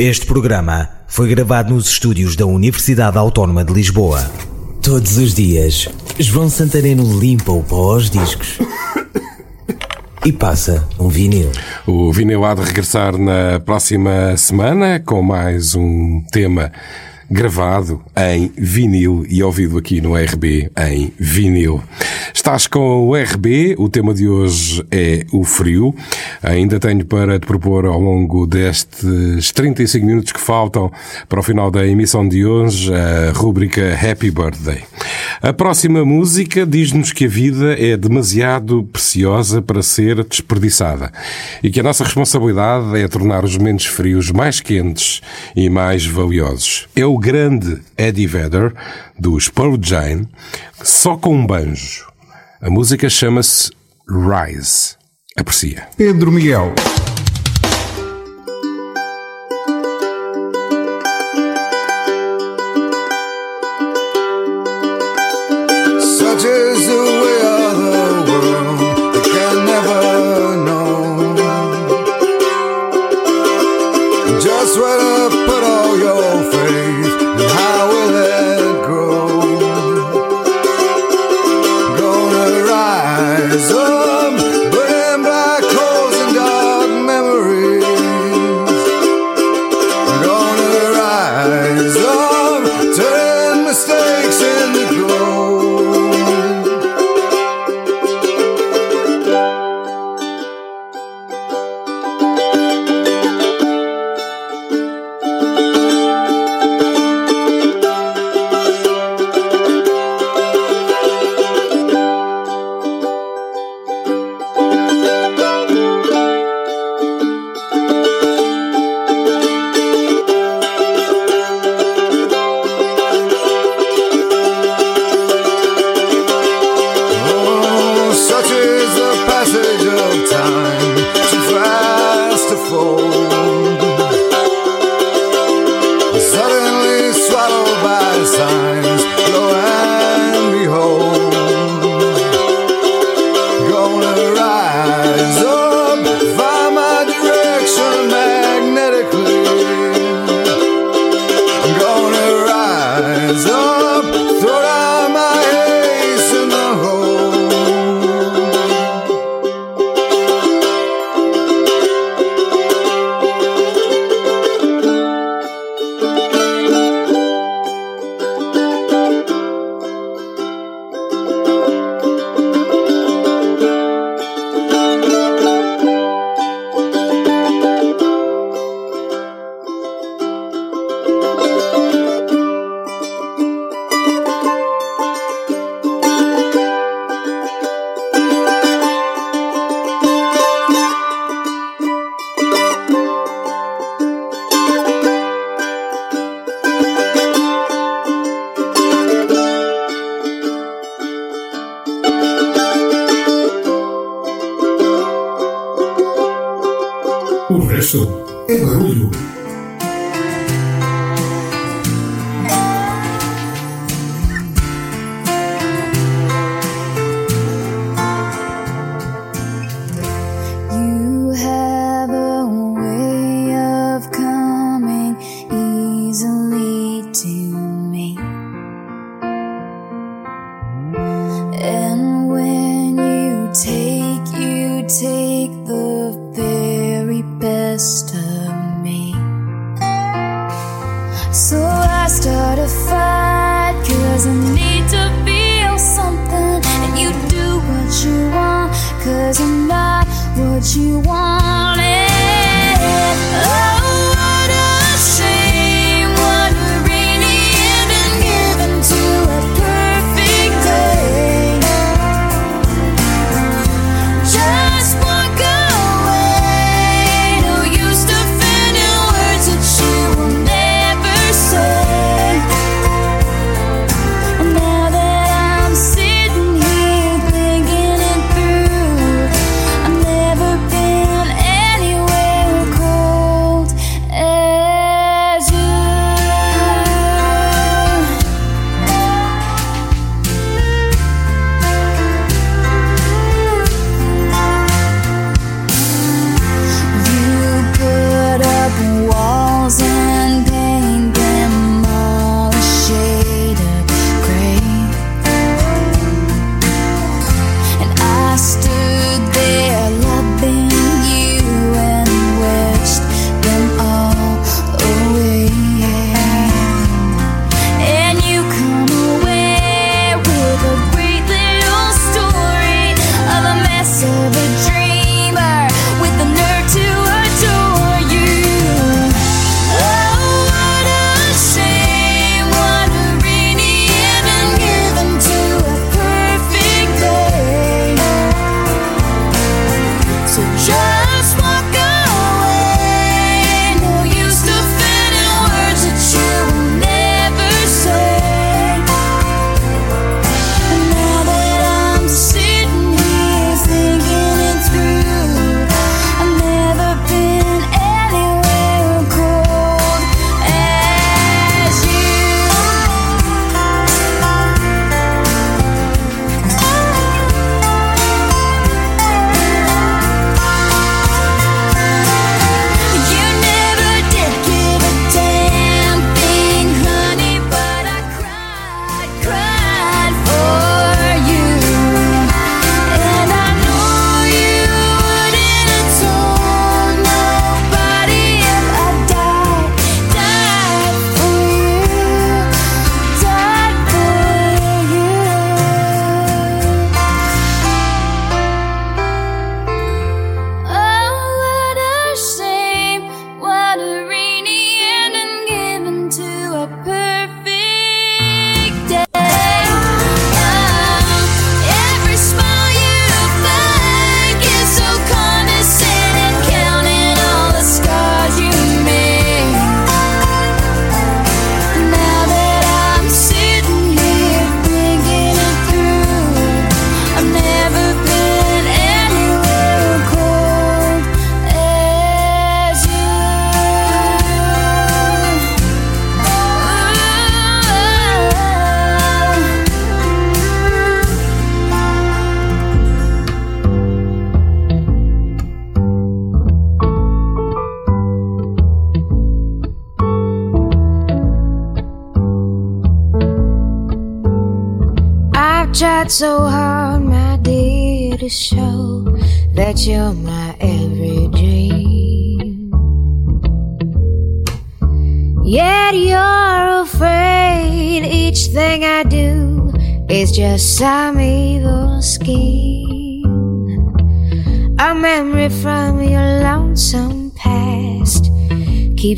Este programa foi gravado nos estúdios da Universidade Autónoma de Lisboa. Todos os dias, João Santareno limpa o pó aos discos e passa um vinil. O vinil há de regressar na próxima semana com mais um tema gravado em vinil e ouvido aqui no RB em vinil. Estás com o RB, o tema de hoje é o frio. Ainda tenho para te propor ao longo destes 35 minutos que faltam para o final da emissão de hoje a rúbrica Happy Birthday. A próxima música diz-nos que a vida é demasiado preciosa para ser desperdiçada e que a nossa responsabilidade é tornar os momentos frios mais quentes e mais valiosos. É o grande Eddie Vedder, dos Pearl Jam, só com um banjo. A música chama-se Rise. Aprecia. Pedro Miguel. Cause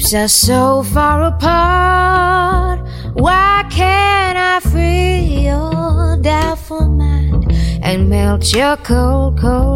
keeps us so far apart. Why can't I free your doubtful mind and melt your cold, cold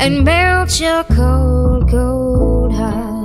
and melt your cold, cold heart?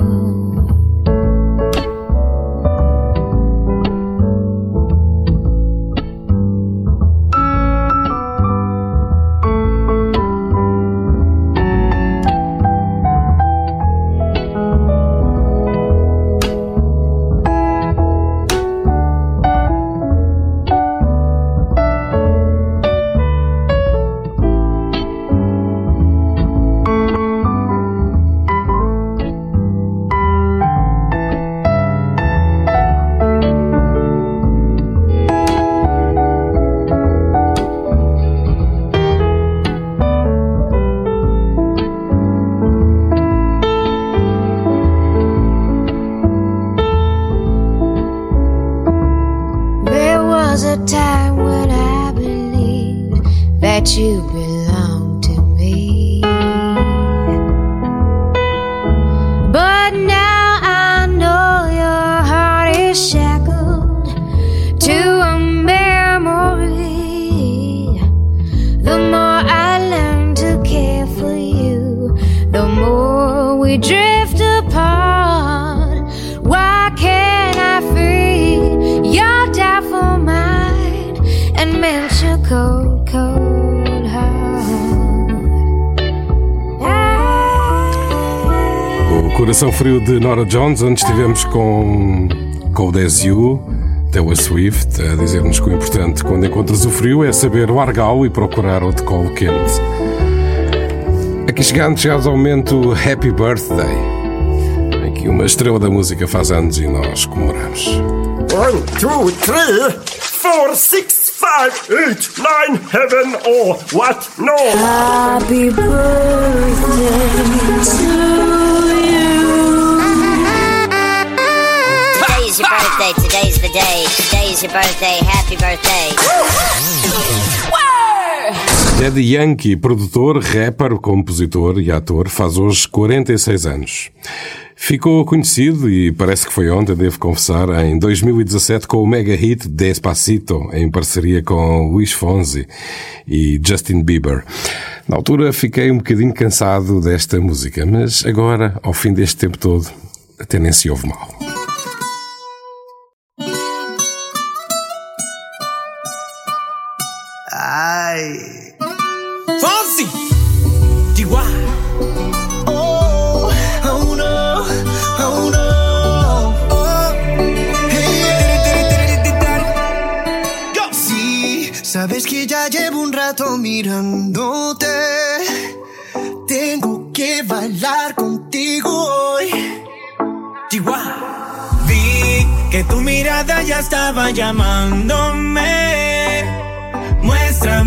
De Nora Jones, onde estivemos com Cold As You, Taylor Swift, a dizer-nos que o importante quando encontras o frio é saber largá-lo e procurar outro colo quente. Aqui chegando, chegados ao momento Happy Birthday, em que uma estrela da música faz anos e nós comemoramos. One, two, three, four, six, five, eight, nine, heaven or what? No. Happy birthday your birthday, today's the day. Today's your birthday, happy birthday. Yankee, produtor, rapper, compositor e ator, faz hoje 46 anos. Ficou conhecido, e parece que foi ontem, devo confessar, em 2017 com o mega hit Despacito, em parceria com Luís Fonsi e Justin Bieber. Na altura fiquei um bocadinho cansado desta música, mas agora, ao fim deste tempo todo, até nem se ouve mal. Ay. Fonsi. Oh, oh no, oh no. Oh. Hey. Go. Sí, sabes que ya llevo un rato mirándote. Tengo que bailar contigo hoy. Chihuahua. Vi que tu mirada ya estaba llamándome.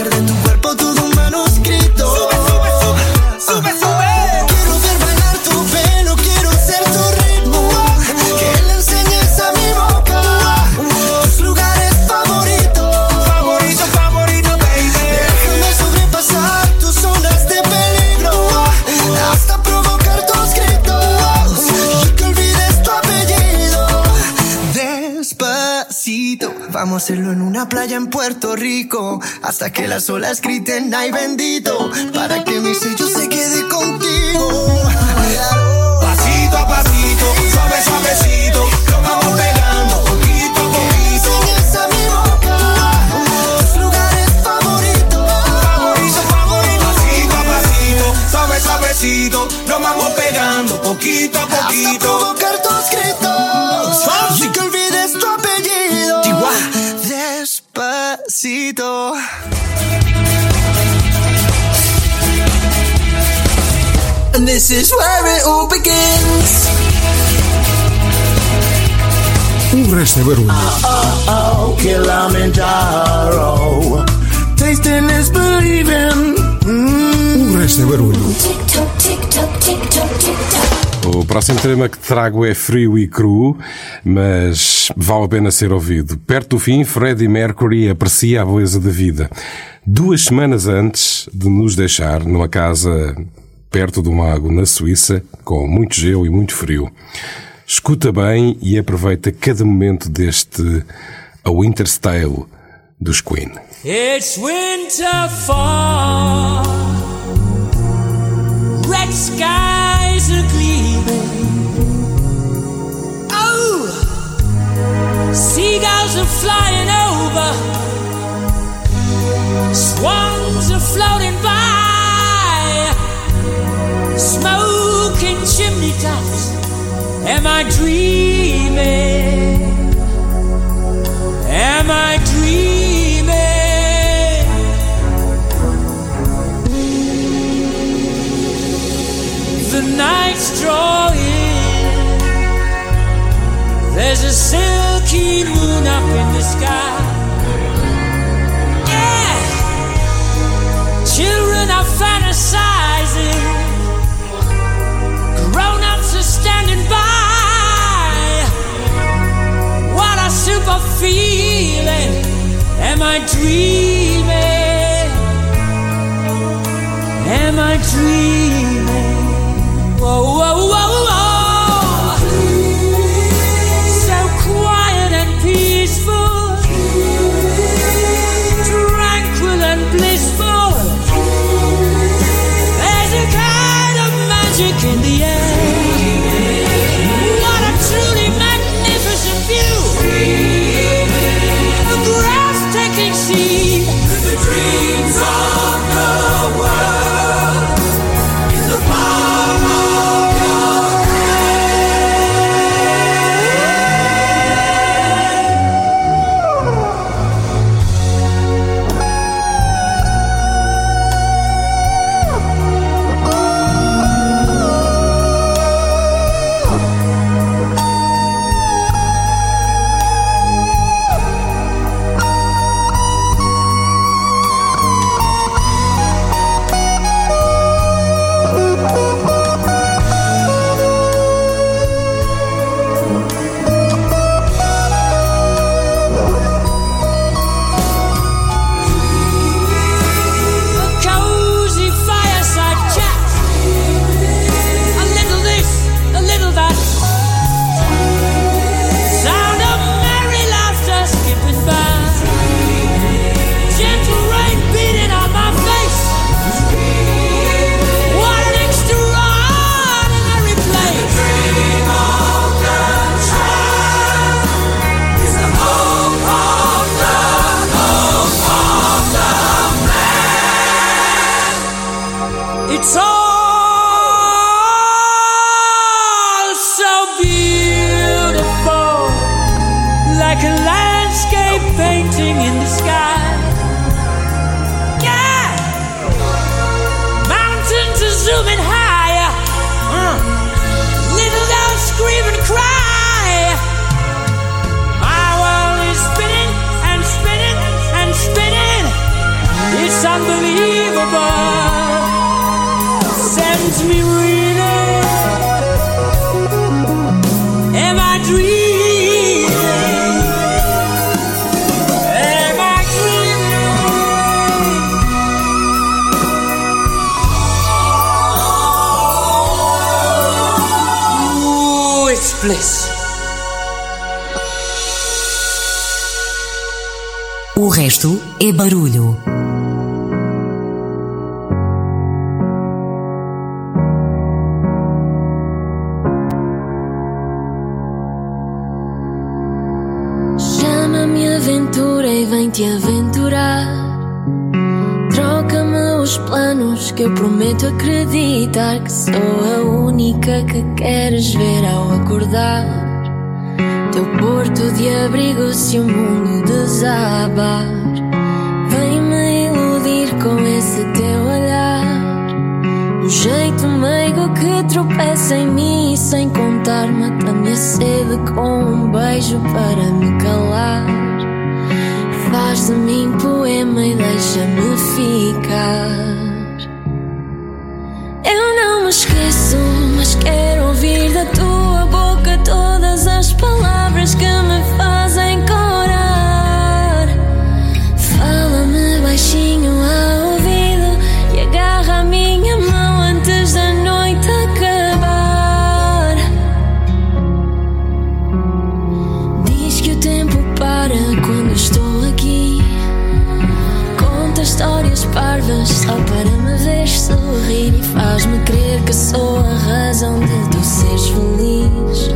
placer de tu cuerpo. Hacerlo en una playa en Puerto Rico hasta que las olas griten ay bendito para que mi sello se quede contigo. Pasito a pasito, suave, suavecito. Nos vamos pegando poquito a poquito. Enseñas a mi boca tus lugares favoritos. Favorito, favorito. Pasito a pasito, suave, suavecito. Nos vamos pegando poquito a Hasta poquito. provocar tus gritos necesito. And this is where it all begins. Ureste Verumi. Uh, uh, oh, oh, oh, Kilimanjaro. Tasting is believing. Mm. Ureste Verumi. Tick tock, tick tock, tick tock, tick tock. O próximo tema que trago é frio e cru, mas vale a pena ser ouvido. Perto do fim, Freddie Mercury aprecia a beleza da vida. Duas semanas antes de nos deixar numa casa perto do lago na Suíça, com muito gelo e muito frio. Escuta bem e aproveita cada momento deste A Winter's Tale dos Queen. It's winter fall. Red skies flying over. Swans are floating by. Smoking chimney tops. Am I dreaming? Am I dreaming? The night's drawing. There's a silky moon up in the sky. Yeah, children are fantasizing. Grown ups are standing by. What a super feeling. Am I dreaming? Am I dreaming? Whoa, whoa, whoa, barulho. Chama-me aventura e vem te aventurar. Troca-me os planos que eu prometo acreditar que sou a única que queres ver ao acordar. Teu porto de abrigo se o mundo desabar. Esse teu olhar. Um jeito meigo que tropeça em mim sem contar mata minha sede com um beijo para me calar. Faz de mim poema e deixa-me ficar. Eu não me esqueço, mas quero ouvir da tua boca todas as palavras que me fazem razão de tu seres feliz.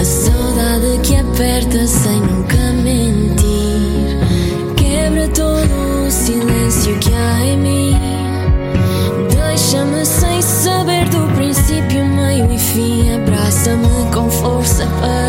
A saudade que aperta sem nunca mentir. Quebra todo o silêncio que há em mim. Deixa-me sem saber do princípio, meio e fim. Abraça-me com força para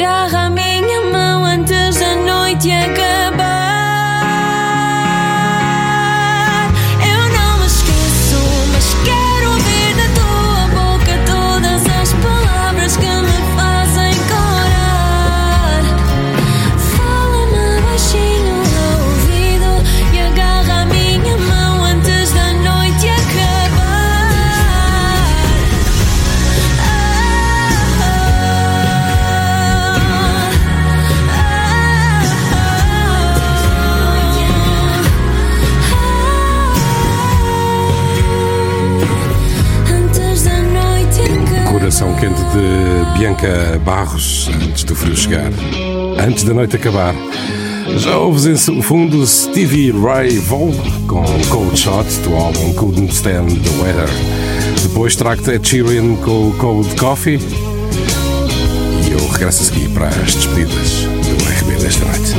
got Bianca Barros, antes do frio chegar, antes da noite acabar. Já ouves em fundo Stevie Ray Vaughan com Cold Shot do álbum Couldn't Stand the Weather. Depois trago-te Ed Sheeran com Cold Coffee. E eu regresso a seguir para as despedidas do RB desta noite.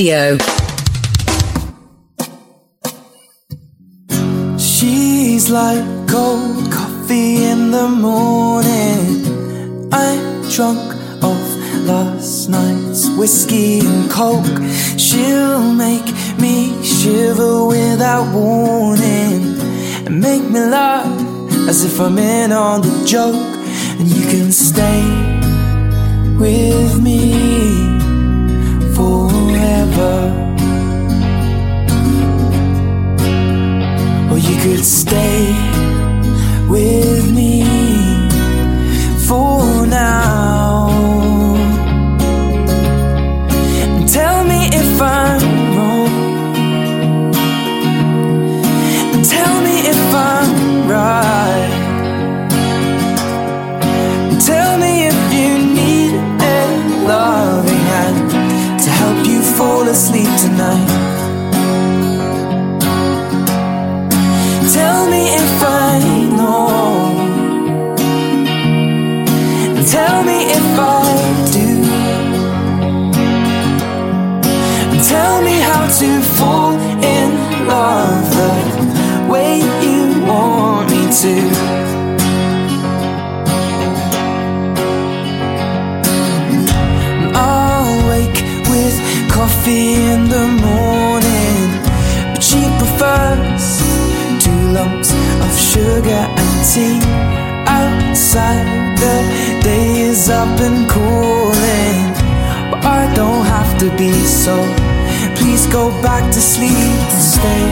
Radio. She's like cold coffee in the morning. I'm drunk off last night's whiskey and coke. She'll make me shiver without warning and make me laugh as if I'm in on the joke. And you can stay with me forever. Or you could stay with me for now. And tell me if I'm fall asleep tonight. Tell me if I know. Tell me if I do. Tell me how to fall in love the way you want me to. Coffee in the morning, but she prefers two lumps of sugar and tea. Outside, the day is up and cooling, but I don't have to be so. Please go back to sleep and stay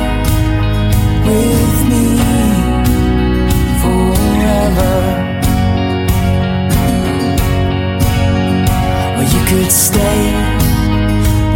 with me forever. Or you could stay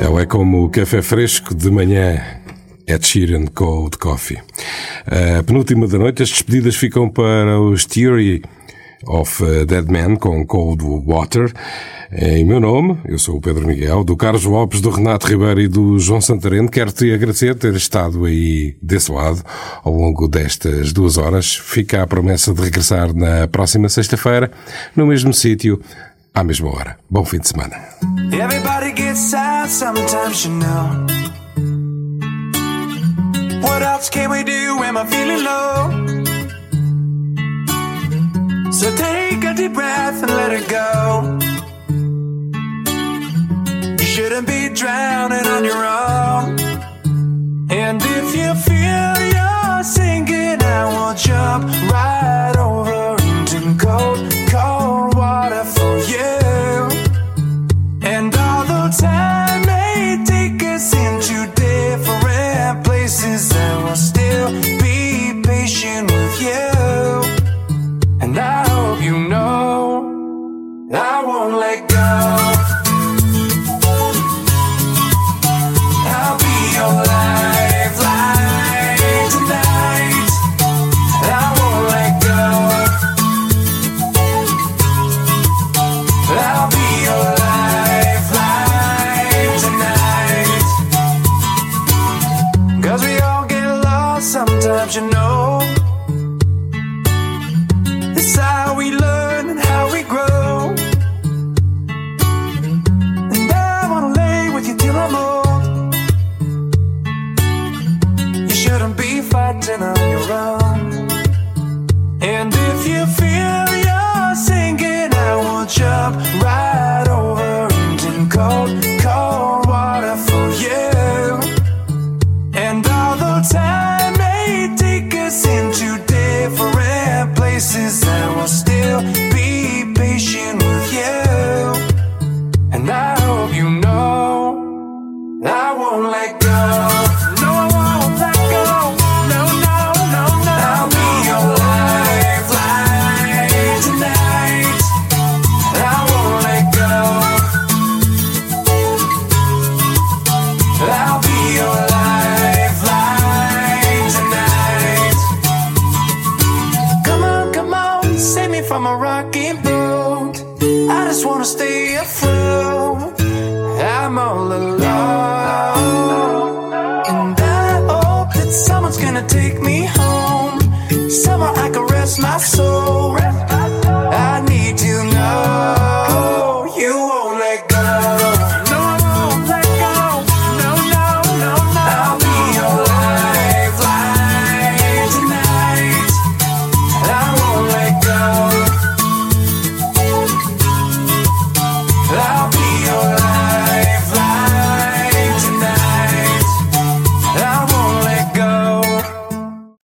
Ela é como o café fresco de manhã. Ed Sheeran Cold Coffee. A penúltima da noite, as despedidas ficam para os Theory of Dead Man com Cold Water. Em meu nome, eu sou o Pedro Miguel, do Carlos Lopes, do Renato Ribeiro e do João Santareno. Quero-te agradecer ter estado aí desse lado ao longo destas duas horas. Fica a promessa de regressar na próxima sexta-feira, no mesmo sítio, à mesma hora. Bom fim de semana. Everybody gets sad sometimes, you know. What else can we do when I'm feeling low? So take a deep breath and let it go. You shouldn't be drowning on your own. And if you feel you're sinking, I will jump right over into cold